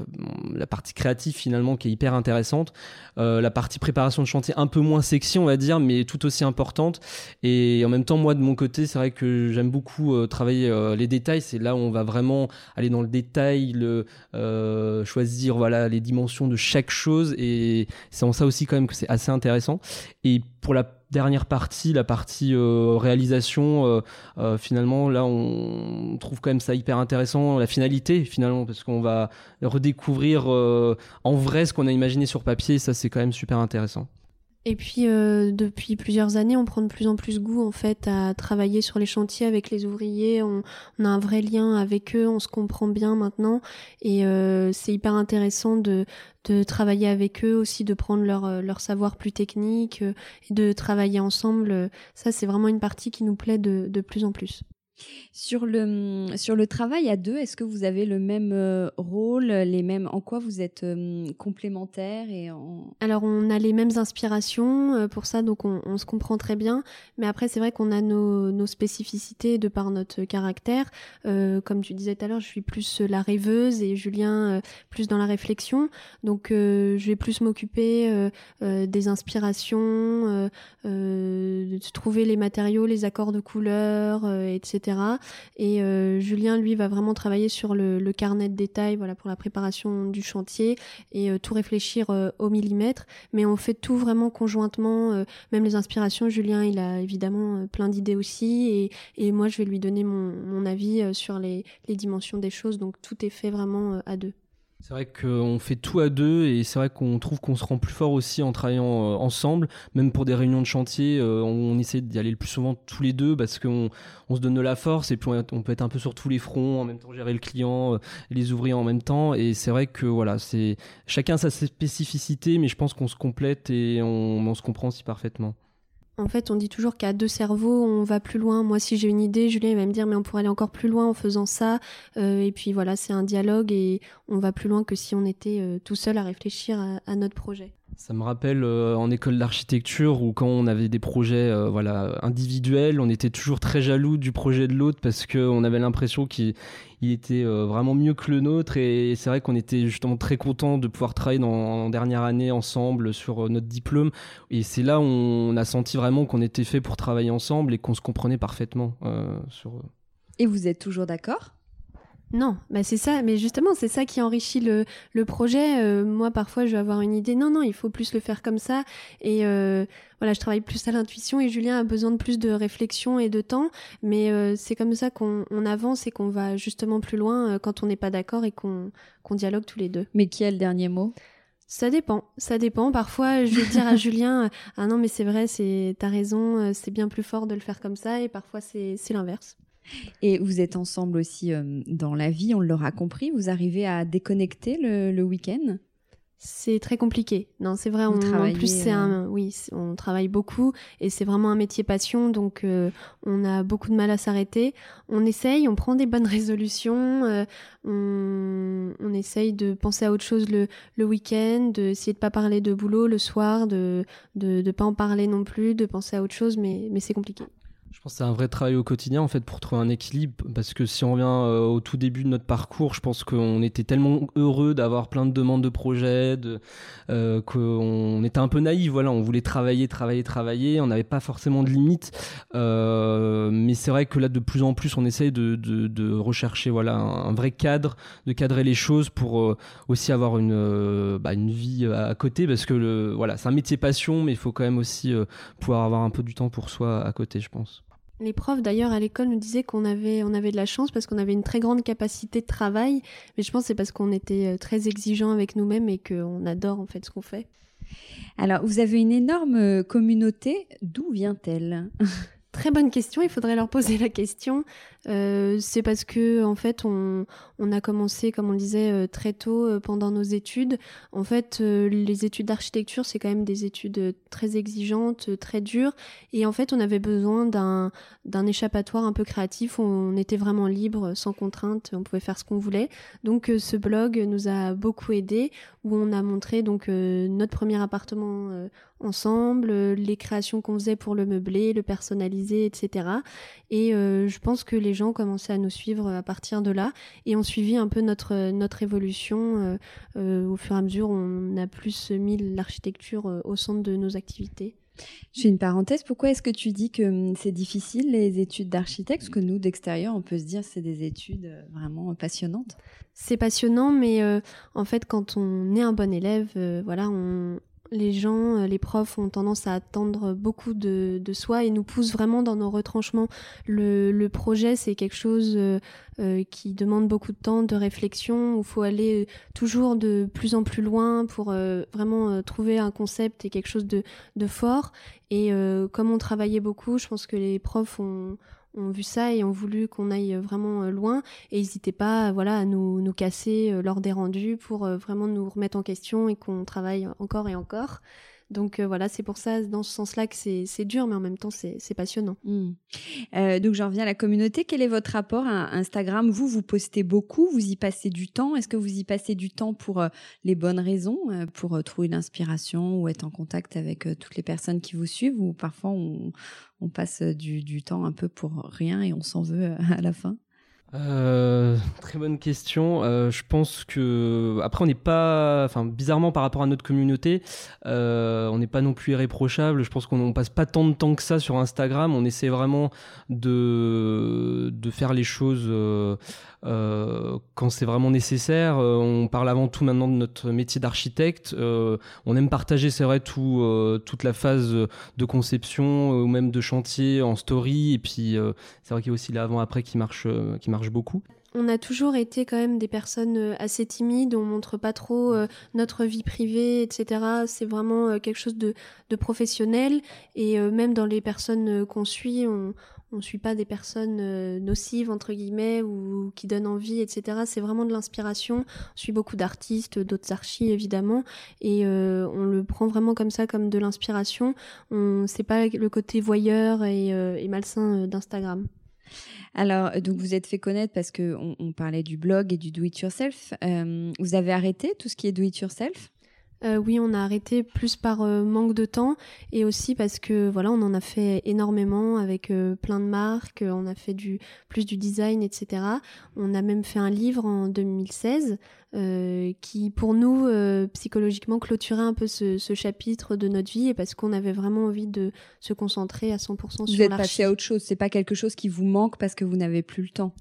Speaker 3: la partie créative finalement qui est hyper intéressante, euh, la partie préparation de chantier un peu moins sexy on va dire, mais tout aussi importante. Et en même temps moi de mon côté c'est vrai que j'aime beaucoup euh, travailler les détails, c'est là où on va vraiment aller dans le détail, le, choisir voilà les dimensions de chaque chose et c'est en ça aussi quand même que c'est assez intéressant. Et pour la dernière partie, la partie euh, réalisation, euh, euh, finalement, là, on trouve quand même ça hyper intéressant, la finalité, finalement, parce qu'on va redécouvrir en vrai ce qu'on a imaginé sur papier, ça, c'est quand même super intéressant.
Speaker 2: Et puis euh, depuis plusieurs années, on prend de plus en plus goût en fait à travailler sur les chantiers avec les ouvriers. On, a un vrai lien avec eux, on se comprend bien maintenant, et euh, c'est hyper intéressant de, de travailler avec eux aussi, de prendre leur, euh, leur savoir plus technique et de travailler ensemble. Ça, c'est vraiment une partie qui nous plaît de, de plus en plus.
Speaker 1: Sur le, sur le travail à deux, est-ce que vous avez le même euh, rôle, les mêmes, en quoi vous êtes euh, complémentaires et
Speaker 2: Alors on a les mêmes inspirations euh, pour ça, donc on, se comprend très bien. Mais après c'est vrai qu'on a nos, nos, spécificités de par notre caractère. comme tu disais tout à l'heure, je suis plus la rêveuse et Julien plus dans la réflexion. Donc je vais plus m'occuper des inspirations, de trouver les matériaux, les accords de couleurs, etc. Et euh, Julien, lui, va vraiment travailler sur le, carnet de détails, voilà, pour la préparation du chantier et euh, tout réfléchir euh, au millimètre. Mais on fait tout vraiment conjointement, même les inspirations. Julien, il a évidemment plein d'idées aussi, et, moi, je vais lui donner mon, avis sur les dimensions des choses. Donc tout est fait vraiment à deux.
Speaker 3: C'est vrai qu'on fait tout à deux et c'est vrai qu'on trouve qu'on se rend plus fort aussi en travaillant euh, ensemble. Même pour des réunions de chantier, euh, on, essaie d'y aller le plus souvent tous les deux parce qu'on on se donne de la force et puis on, peut être un peu sur tous les fronts, en même temps gérer le client, euh, les ouvriers en même temps. Et c'est vrai que voilà, c'est chacun sa spécificité, mais je pense qu'on se complète et on, on se comprend aussi parfaitement.
Speaker 2: En fait, on dit toujours qu'à deux cerveaux, on va plus loin. Moi, si j'ai une idée, Julien va me dire, mais on pourrait aller encore plus loin en faisant ça. Euh, et puis voilà, c'est un dialogue et on va plus loin que si on était euh, tout seul à réfléchir à notre projet.
Speaker 3: Ça me rappelle euh, en école d'architecture où quand on avait des projets euh, voilà individuels, on était toujours très jaloux du projet de l'autre parce qu'on avait l'impression qu'il était euh, vraiment mieux que le nôtre. Et c'est vrai qu'on était justement très content de pouvoir travailler dans, en dernière année ensemble sur notre diplôme. Et c'est là où on a senti vraiment qu'on était fait pour travailler ensemble et qu'on se comprenait parfaitement.
Speaker 1: Et vous êtes toujours d'accord?
Speaker 2: Non, bah c'est ça, mais justement, c'est ça qui enrichit le, le projet. Euh, moi, parfois, je vais avoir une idée, non, non, il faut plus le faire comme ça. Et euh, voilà, je travaille plus à l'intuition et Julien a besoin de plus de réflexion et de temps. Mais euh, c'est comme ça qu'on avance et qu'on va justement plus loin quand on n'est pas d'accord et qu'on dialogue tous les deux.
Speaker 1: Mais qui a le dernier mot?
Speaker 2: Ça dépend, ça dépend. Parfois, je vais dire à Julien, ah non, mais c'est vrai, c'est t'as raison, c'est bien plus fort de le faire comme ça, et parfois c'est l'inverse.
Speaker 1: Et vous êtes ensemble aussi euh, dans la vie, on l'aura compris. Vous arrivez à déconnecter le, week-end?
Speaker 2: C'est très compliqué. Non, c'est vrai. On, en plus, c'est un, euh, oui, on travaille beaucoup et c'est vraiment un métier passion, donc euh, on a beaucoup de mal à s'arrêter. On essaye, on prend des bonnes résolutions, on, on, essaye de penser à autre chose le, le week-end, d'essayer de pas parler de boulot le soir, de, de, de pas en parler non plus, de penser à autre chose, mais, mais c'est compliqué.
Speaker 3: Je pense que c'est un vrai travail au quotidien en fait pour trouver un équilibre parce que si on revient euh, au tout début de notre parcours, je pense qu'on était tellement heureux d'avoir plein de demandes de projets, euh, qu'on était un peu naïf. Voilà, on voulait travailler, travailler, travailler. On n'avait pas forcément de limites, euh, mais c'est vrai que là de plus en plus on essaye de, de, rechercher voilà un, vrai cadre, de cadrer les choses pour aussi avoir une bah, une vie à côté parce que le voilà c'est un métier passion, mais il faut quand même aussi pouvoir avoir un peu du temps pour soi à côté, je pense.
Speaker 2: Les profs d'ailleurs à l'école nous disaient qu'on avait on avait de la chance parce qu'on avait une très grande capacité de travail, mais je pense c'est parce qu'on était euh, très exigeants avec nous-mêmes et qu'on adore en fait ce qu'on fait.
Speaker 1: Alors vous avez une énorme euh, communauté, d'où vient-elle?
Speaker 2: Très bonne question, il faudrait leur poser la question. Euh, c'est parce que en fait on, a commencé, comme on le disait, euh, très tôt euh, pendant nos études. En fait, les études d'architecture, c'est quand même des études très exigeantes, très dures. Et en fait, on avait besoin d'un échappatoire un peu créatif on était vraiment libre, sans contrainte, on pouvait faire ce qu'on voulait. Donc ce blog nous a beaucoup aidé, où on a montré donc notre premier appartement ensemble, les créations qu'on faisait pour le meubler, le personnaliser, etc. Et je pense que les gens commençaient à nous suivre à partir de là et ont suivi un peu notre notre évolution. Euh, euh, au fur et à mesure, on a plus mis l'architecture euh, au centre de nos activités.
Speaker 1: Je fais une parenthèse. Pourquoi est-ce que tu dis que hum, c'est difficile les études d'architecte? Parce que nous, d'extérieur, on peut se dire c'est des études vraiment passionnantes.
Speaker 2: C'est passionnant, mais en fait, quand on est un bon élève, voilà, on, les gens, euh, les profs ont tendance à attendre beaucoup de, soi et nous poussent vraiment dans nos retranchements. Le, projet, c'est quelque chose euh, euh, qui demande beaucoup de temps, de réflexion, où il faut aller toujours de plus en plus loin pour vraiment trouver un concept et quelque chose de fort. Et comme on travaillait beaucoup, je pense que les profs ont, ont vu ça et ont voulu qu'on aille vraiment euh, loin. Et n'hésitaient pas voilà à nous, nous casser euh, lors des rendus pour euh, vraiment nous remettre en question et qu'on travaille encore et encore donc euh, voilà, c'est pour ça, dans ce sens-là, que c'est dur, mais en même temps, c'est passionnant.
Speaker 1: Hmm. Euh, donc j'en reviens à la communauté. Quel est votre rapport à Instagram? Vous, vous postez beaucoup, vous y passez du temps. Est-ce que vous y passez du temps pour euh, les bonnes raisons, pour trouver l'inspiration ou être en contact avec toutes les personnes qui vous suivent? Ou parfois on, passe du temps un peu pour rien et on s'en veut à la fin?
Speaker 3: Euh, très bonne question. Euh, je pense que après on n'est pas, enfin bizarrement par rapport à notre communauté, euh, on n'est pas non plus irréprochable. Je pense qu'on passe pas tant de temps que ça sur Instagram. On essaie vraiment de de faire les choses euh, euh, quand c'est vraiment nécessaire. Euh, on parle avant tout maintenant de notre métier d'architecte. on aime partager, c'est vrai, tout toute la phase de conception ou même de chantier en story. Et puis c'est vrai qu'il y a aussi l'avant après qui marche qui marche beaucoup.
Speaker 2: On a toujours été quand même des personnes euh, assez timides, on montre pas trop euh, notre vie privée, etc. C'est vraiment euh, quelque chose de, professionnel et même dans les personnes qu'on suit, on on suit pas des personnes nocives entre guillemets ou qui donnent envie, etc. C'est vraiment de l'inspiration. On suit beaucoup d'artistes, d'autres archis évidemment, et on le prend vraiment comme ça, comme de l'inspiration. On c'est pas le côté voyeur et malsain d'Instagram.
Speaker 1: Alors, donc vous êtes fait connaître parce que on, parlait du blog et du do it yourself. Euh, vous avez arrêté tout ce qui est do it yourself?
Speaker 2: Euh, oui, on a arrêté plus par euh, manque de temps et aussi parce que voilà, on en a fait énormément avec euh, plein de marques, on a fait du plus du design, etc. On a même fait un livre en 2016 qui, pour nous, psychologiquement, clôturait un peu ce, ce, chapitre de notre vie et parce qu'on avait vraiment envie de se concentrer à 100% sur.
Speaker 1: Vous êtes passé à autre chose, c'est pas quelque chose qui vous manque parce que vous n'avez plus le temps.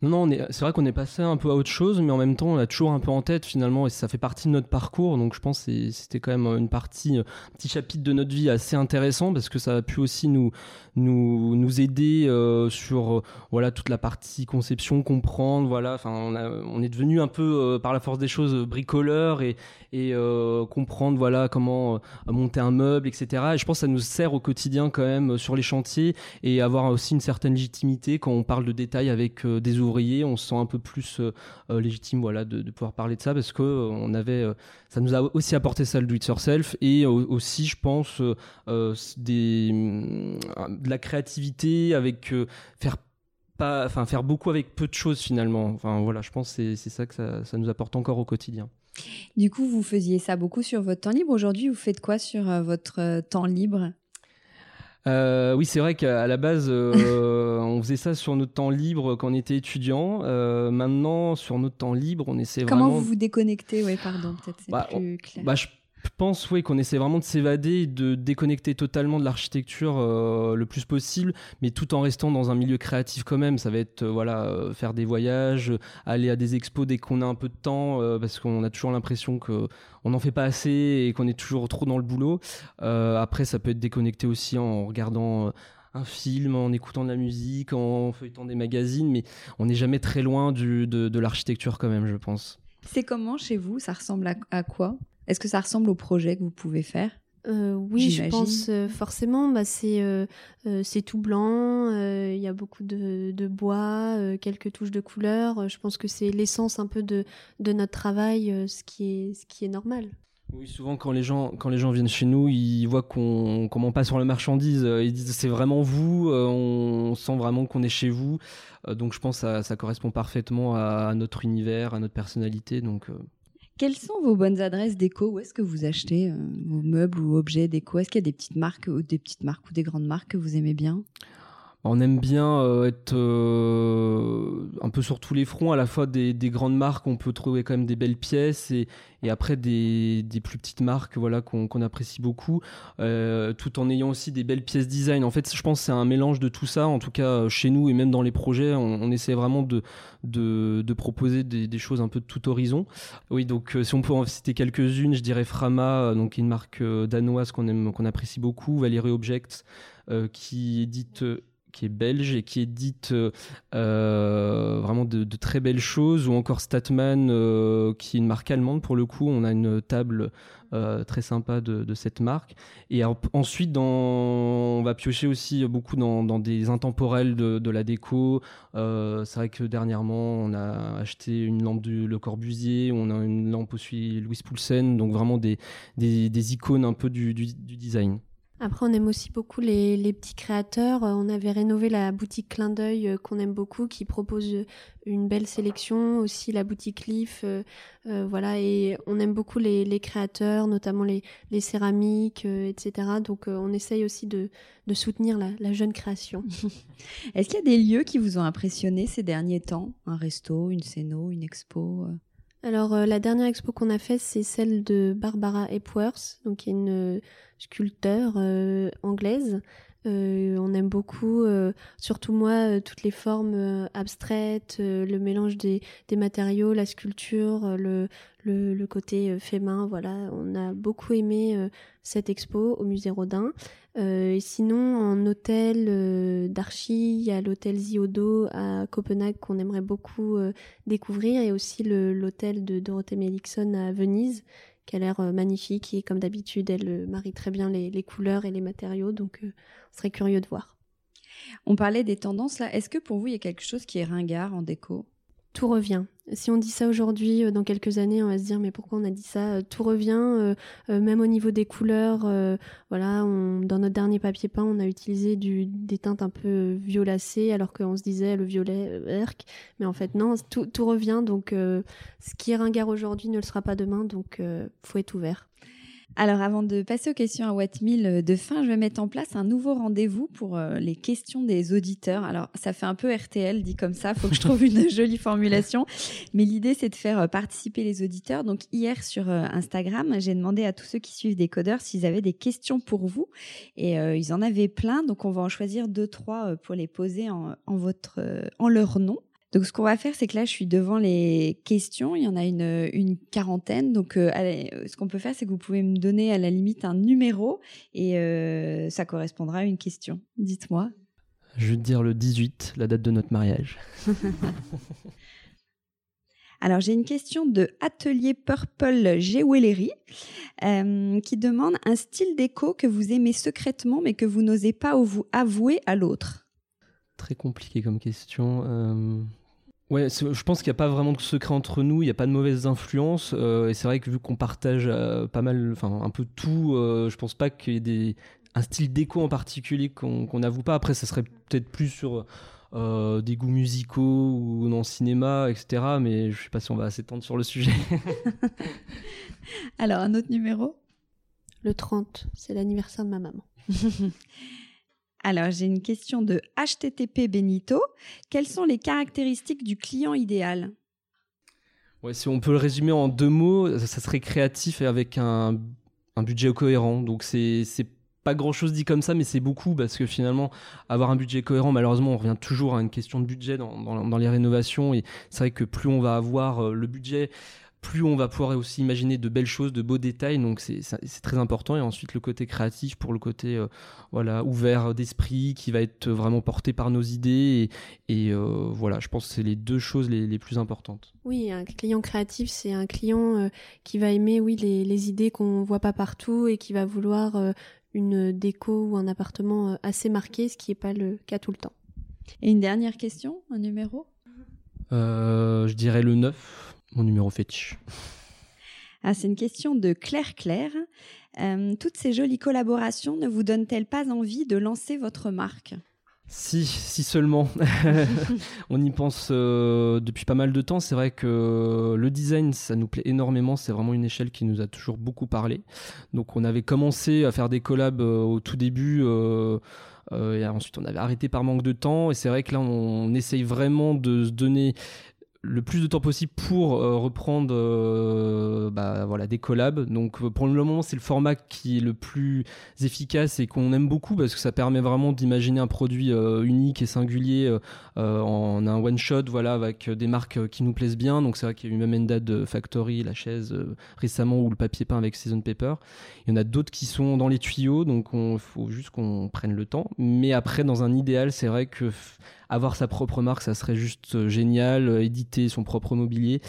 Speaker 3: Non, non, c'est vrai qu'on est passé un peu à autre chose, mais en même temps, on l'a toujours un peu en tête finalement, et ça fait partie de notre parcours. Donc, je pense que c'était quand même une partie, un petit chapitre de notre vie assez intéressant parce que ça a pu aussi nous nous aider euh, sur euh, voilà toute la partie conception, comprendre. Voilà, enfin, on, est devenu un peu euh, par la force des choses bricoleur et comprendre voilà comment monter un meuble, etc. Et je pense que ça nous sert au quotidien quand même sur les chantiers et avoir aussi une certaine légitimité quand on parle de détails avec des on se sent un peu plus euh, euh, légitime voilà de, pouvoir parler de ça parce que euh, on avait ça nous a aussi apporté ça le do it yourself et aussi je pense des de la créativité avec faire pas faire beaucoup avec peu de choses finalement. Enfin voilà je pense c'est c'est ça que ça, ça nous apporte encore au quotidien.
Speaker 1: Du coup vous faisiez ça beaucoup sur votre temps libre. Aujourd'hui vous faites quoi sur votre temps libre?
Speaker 3: Euh, oui, c'est vrai qu'à la base, euh, on faisait ça sur notre temps libre quand on était étudiant. Euh, maintenant, sur notre temps libre, on essaie
Speaker 1: Comment
Speaker 3: vraiment.
Speaker 1: vous vous déconnectez? Oui, pardon, peut-être c'est
Speaker 3: Bah,
Speaker 1: plus clair.
Speaker 3: Bah, je pense oui, qu'on essaie vraiment de s'évader, de déconnecter totalement de l'architecture euh, le plus possible, mais tout en restant dans un milieu créatif quand même. Ça va être euh, voilà, euh, faire des voyages, aller à des expos dès qu'on a un peu de temps, parce qu'on a toujours l'impression que on n'en fait pas assez et qu'on est toujours trop dans le boulot. Après, ça peut être déconnecté aussi en regardant. un film, en écoutant de la musique, en feuilletant des magazines, mais on n'est jamais très loin de, l'architecture quand même, je pense.
Speaker 1: C'est comment chez vous Ça ressemble à quoi? Est-ce que ça ressemble au projet que vous pouvez faire?
Speaker 2: Euh, oui, je pense euh, forcément. Bah, c'est euh, euh, c'est tout blanc. euh, Il y a beaucoup de, de bois, euh, quelques touches de couleur. Euh, Je pense que c'est l'essence un peu de, de notre travail, euh, ce qui est ce qui est normal.
Speaker 3: Oui, souvent quand les gens quand les gens viennent chez nous, ils voient qu'on comment pas sur la marchandise, ils disent c'est vraiment vous, euh, on sent vraiment qu'on est chez vous. Euh, donc je pense que ça, ça correspond parfaitement à, à notre univers, à notre personnalité. Donc euh,
Speaker 1: Quelles sont vos bonnes adresses déco? Où est-ce que vous achetez euh, vos meubles ou objets déco? Est-ce qu'il y a des petites marques ou des petites marques ou des grandes marques que vous aimez bien?
Speaker 3: On aime bien euh, être euh, un peu sur tous les fronts, à la fois des, des grandes marques, on peut trouver quand même des belles pièces, et, après des, plus petites marques voilà, qu'on apprécie beaucoup, euh, tout en ayant aussi des belles pièces design. En fait, je pense que c'est un mélange de tout ça, en tout cas chez nous et même dans les projets, on, essaie vraiment de, proposer des, choses un peu de tout horizon. Oui, donc si on peut en citer quelques-unes, je dirais Frama, donc une marque danoise qu'on qu'on apprécie beaucoup, Valérie Objects, qui édite qui est belge et qui édite euh, vraiment de, très belles choses, ou encore Statman, euh, qui est une marque allemande pour le coup. On a une table euh, très sympa de, cette marque. Et en- ensuite, on va piocher aussi beaucoup dans, des intemporels de, la déco. Euh, c'est vrai que dernièrement, on a acheté une lampe du Le Corbusier, on a une lampe aussi Louis Poulsen, donc vraiment des, icônes un peu du design.
Speaker 2: Après, on aime aussi beaucoup les, petits créateurs. Euh, On avait rénové la boutique Clin d'œil euh, qu'on aime beaucoup, qui propose euh, une belle sélection. Aussi la boutique Leaf, voilà. Et on aime beaucoup les, créateurs, notamment les, céramiques, etc. Donc, on essaye aussi de, soutenir la, jeune création.
Speaker 1: Est-ce qu'il y a des lieux qui vous ont impressionné ces derniers temps? Un resto, une scéno, une expo
Speaker 2: Alors, euh, la dernière expo qu'on a faite, c'est celle de Barbara Epworth, donc qui est une sculpteur euh, anglaise. Euh, on aime beaucoup, euh, surtout moi, euh, toutes les formes abstraites, le mélange des, matériaux, la sculpture, le, côté fait main. Voilà, on a beaucoup aimé cette expo au musée Rodin. Et sinon, en hôtel d'archi, il y a l'hôtel Ziodo à Copenhague qu'on aimerait beaucoup découvrir et aussi l'hôtel de Dorothée Melikson à Venise qui a l'air euh, magnifique et comme d'habitude elle euh, marie très bien les, couleurs et les matériaux donc euh, on serait curieux de voir.
Speaker 1: On parlait des tendances là. Est-ce que pour vous, il y a quelque chose qui est ringard en déco?
Speaker 2: Tout revient. Si on dit ça aujourd'hui, euh, dans quelques années, on va se dire mais pourquoi on a dit ça Euh, Tout revient, euh, même au niveau des couleurs. voilà, dans notre dernier papier peint, on a utilisé des teintes un peu violacées, alors qu'on se disait le violet erc. Mais en fait non, tout, revient. Donc ce qui est ringard aujourd'hui ne le sera pas demain. Donc faut être ouvert.
Speaker 1: Alors, avant de passer aux questions à Wattmill de fin, je vais mettre en place un nouveau rendez-vous pour euh, les questions des auditeurs. Alors, ça fait un peu RTL dit comme ça, faut que je trouve une jolie formulation. Mais l'idée, c'est de faire euh, participer les auditeurs. Donc, hier sur euh, Instagram, j'ai demandé à tous ceux qui suivent des codeurs s'ils avaient des questions pour vous. Et euh, ils en avaient plein. Donc, on va en choisir deux, trois euh, pour les poser en, votre, euh, en leur nom. Donc, ce qu'on va faire, c'est que là, je suis devant les questions. Il y en a une, une quarantaine. Donc, euh, allez, euh, ce qu'on peut faire, c'est que vous pouvez me donner à la limite un numéro et euh, ça correspondra à une question. Dites-moi.
Speaker 3: Je vais te dire le 18, la date de notre mariage.
Speaker 1: Alors, j'ai une question de Atelier Purple Jewelry euh, qui demande un style déco que vous aimez secrètement mais que vous n'osez pas vous avouer à l'autre.
Speaker 3: Très compliqué comme question. Euh, Ouais, je pense qu'il n'y a pas vraiment de secret entre nous, il n'y a pas de mauvaises influences. euh, et c'est vrai que vu qu'on partage euh, pas mal, enfin un peu tout, euh, je pense pas qu'il y ait des, un style déco en particulier qu'on qu'on n'avoue pas. Après, ça serait peut-être plus sur euh, des goûts musicaux ou dans le cinéma, etc. Mais je sais pas si on va s'étendre sur le sujet.
Speaker 1: Alors, un autre numéro?
Speaker 2: Le 30, c'est l'anniversaire de ma maman.
Speaker 1: Alors, j'ai une question de HTTP Benito. Quelles sont les caractéristiques du client idéal?
Speaker 3: Ouais, si on peut le résumer en deux mots, ça serait créatif et avec un, budget cohérent. Donc c'est pas grand chose dit comme ça, mais c'est beaucoup parce que finalement, avoir un budget cohérent, malheureusement, on revient toujours à une question de budget dans, dans, dans les rénovations. Et c'est vrai que plus on va avoir euh, le budget, plus on va pouvoir aussi imaginer de belles choses, de beaux détails. Donc c'est très important. Et ensuite le côté créatif pour le côté euh, voilà ouvert d'esprit qui va être vraiment porté par nos idées. Et, euh, voilà, je pense que c'est les deux choses les, plus importantes.
Speaker 2: Oui, un client créatif, c'est un client euh, qui va aimer oui les, les idées qu'on voit pas partout et qui va vouloir une déco ou un appartement assez marqué, ce qui n'est pas le cas tout le temps.
Speaker 1: Et une dernière question, un numéro?
Speaker 3: Je dirais le 9 mon numéro fétiche
Speaker 1: ah, C'est une question de Claire Claire. Euh, toutes ces jolies collaborations ne vous donnent-elles pas envie de lancer votre marque?
Speaker 3: Si, si seulement. on y pense euh, depuis pas mal de temps. C'est vrai que le design, ça nous plaît énormément. C'est vraiment une échelle qui nous a toujours beaucoup parlé. Donc on avait commencé à faire des collabs euh, au tout début. et ensuite, on avait arrêté par manque de temps. Et c'est vrai que là, on essaye vraiment de se donner le plus de temps possible pour euh, reprendre euh, bah, voilà, des collabs. Donc euh, pour le moment, c'est le format qui est le plus efficace et qu'on aime beaucoup parce que ça permet vraiment d'imaginer un produit unique et singulier en un one shot, voilà, avec des marques qui nous plaisent bien. Donc c'est vrai qu'il y a eu même de Factory, la chaise récemment ou le papier peint avec Season Paper. Il y en a d'autres qui sont dans les tuyaux, donc il faut juste qu'on prenne le temps. Mais après, dans un idéal, c'est vrai que avoir sa propre marque, ça serait juste génial. Éditer son propre mobilier.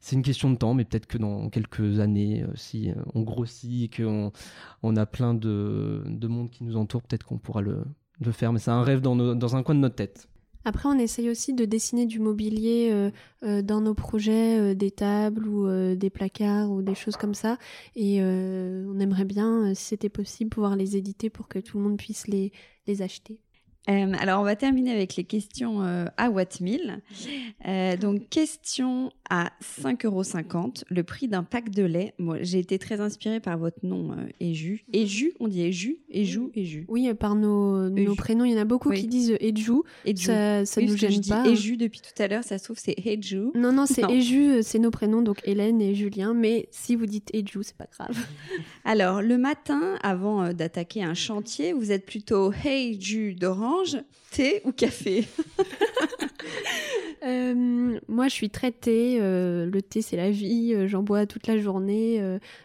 Speaker 3: C'est une question de temps, mais peut-être que dans quelques années, euh, si euh, on grossit et qu'on on a plein de, de monde qui nous entoure, peut-être qu'on pourra le, faire. Mais c'est un rêve dans, un coin de notre tête.
Speaker 2: Après, on essaye aussi de dessiner du mobilier euh, dans nos projets, des tables ou des placards ou des choses comme ça. Et on aimerait bien, si c'était possible, pouvoir les éditer pour que tout le monde puisse les acheter.
Speaker 1: Euh, alors, on va terminer avec les questions euh, à Wattmill. Euh, donc, question à 5,50 euros, le prix d'un pack de lait. Moi, j'ai été très inspirée par votre nom, euh, Eju. Eju, on dit Eju, Eju, Eju.
Speaker 2: Oui, par nos, nos prénoms, il y en a beaucoup qui disent Eju. Ça, ça nous gêne pas. Dis
Speaker 1: Eju depuis tout à l'heure, ça se trouve c'est Eju.
Speaker 2: Non, non, c'est Eju, c'est nos prénoms, donc Hélène et Julien. Mais si vous dites Eju, c'est pas grave.
Speaker 1: Alors, le matin, avant d'attaquer un chantier, vous êtes plutôt Hey d'orange thé ou café?
Speaker 2: euh, Moi, je suis très thé. Euh, le thé, c'est la vie. Euh, j'en bois toute la journée.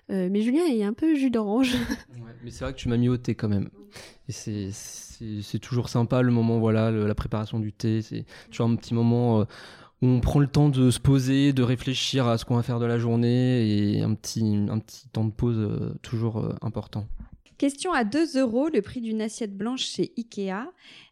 Speaker 2: mais Julien, est un peu jus d'orange.
Speaker 3: mais c'est vrai que tu m'as mis au thé quand même. C'est toujours sympa le moment, voilà, la préparation du thé. C'est toujours un petit moment on prend le temps de se poser, de réfléchir à ce qu'on va faire de la journée et un petit, un petit temps de pause toujours important.
Speaker 1: Question à 2 euros, le prix d'une assiette blanche chez Ikea.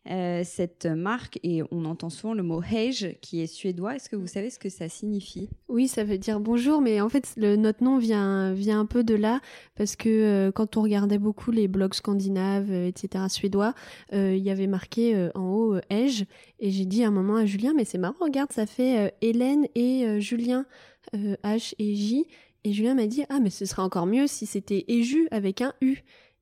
Speaker 1: Euh, cette marque, et on entend souvent le mot Heige, qui est suédois. Est-ce que vous savez ce que ça signifie?
Speaker 2: Oui, ça veut dire bonjour, mais en fait, le, notre nom vient, vient un peu de là, parce que euh, quand on regardait beaucoup les blogs scandinaves, euh, etc., suédois, il y avait marqué en haut Heige, et j'ai dit à un moment à Julien, mais c'est marrant, regarde, ça fait Hélène et Julien, H et J. Et Julien m'a dit, ah, mais ce serait encore mieux si c'était Eju avec un U.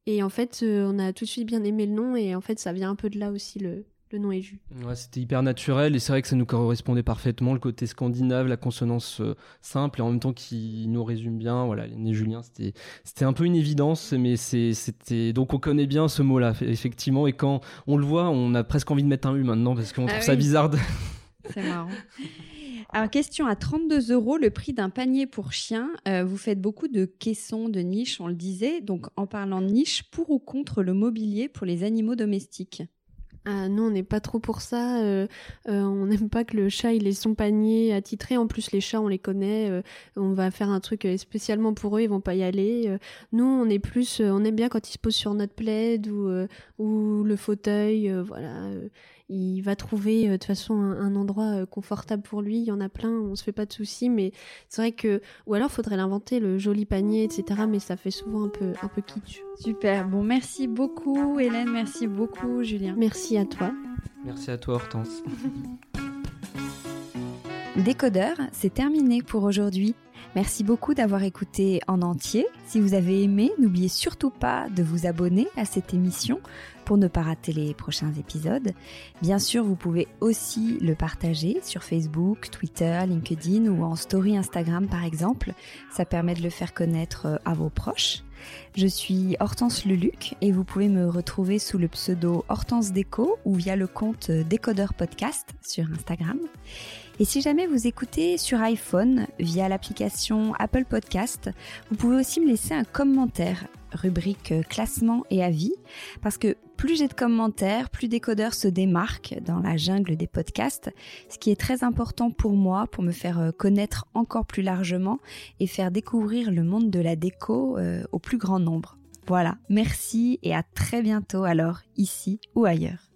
Speaker 2: Et en fait, euh, on a tout de suite bien aimé le nom et en fait, ça vient un peu de là aussi le, le nom est jus.
Speaker 3: Ouais, c'était hyper naturel et c'est vrai que ça nous correspondait parfaitement, le côté scandinave, la consonance euh, simple et en même temps qui nous résume bien. Voilà, et Julien, c'était, c'était un peu une évidence, mais c'est, c'était, donc on connaît bien ce mot-là, effectivement, et quand on le voit, on a presque envie de mettre un U maintenant parce qu'on ah trouve ça bizarre.
Speaker 1: C'est marrant. Alors, question à 32 euros, le prix d'un panier pour chien. Euh, vous faites beaucoup de caissons, de niches, on le disait. Donc, en parlant de niche, pour ou contre le mobilier pour les animaux domestiques?
Speaker 2: Ah, nous, on n'est pas trop pour ça. Euh, euh, on n'aime pas que le chat il ait son panier attitré. En plus, les chats, on les connaît. on va faire un truc spécialement pour eux. Ils vont pas y aller. nous, on est plus, on aime bien quand ils se posent sur notre plaid ou ou le fauteuil. voilà il va trouver euh, de toute façon un, endroit euh, confortable pour lui. Il y en a plein, on se fait pas de soucis, mais c'est vrai que ou alors faudrait l'inventer le joli panier, etc. Mais ça fait souvent un peu un peu kitsch.
Speaker 1: Super. Bon, merci beaucoup Hélène, merci beaucoup Julien.
Speaker 2: Merci à toi.
Speaker 3: Merci à toi Hortense.
Speaker 1: Décodeur, c'est terminé pour aujourd'hui. Merci beaucoup d'avoir écouté en entier. Si vous avez aimé, n'oubliez surtout pas de vous abonner à cette émission pour ne pas rater les prochains épisodes. Bien sûr, vous pouvez aussi le partager sur Facebook, Twitter, LinkedIn ou en story Instagram par exemple. Ça permet de le faire connaître euh, à vos proches. Je suis Hortense Leluc et vous pouvez me retrouver sous le pseudo Hortense Déco ou via le compte Décodeur Podcast sur Instagram. Et si jamais vous écoutez sur iPhone via l'application Apple Podcast, vous pouvez aussi me laisser un commentaire, rubrique classement et avis, parce que plus j'ai de commentaires, plus Décodeur se démarque dans la jungle des podcasts, ce qui est très important pour moi, pour me faire connaître encore plus largement et faire découvrir le monde de la déco euh, au plus grand nombre. Voilà, merci et à très bientôt alors, ici ou ailleurs.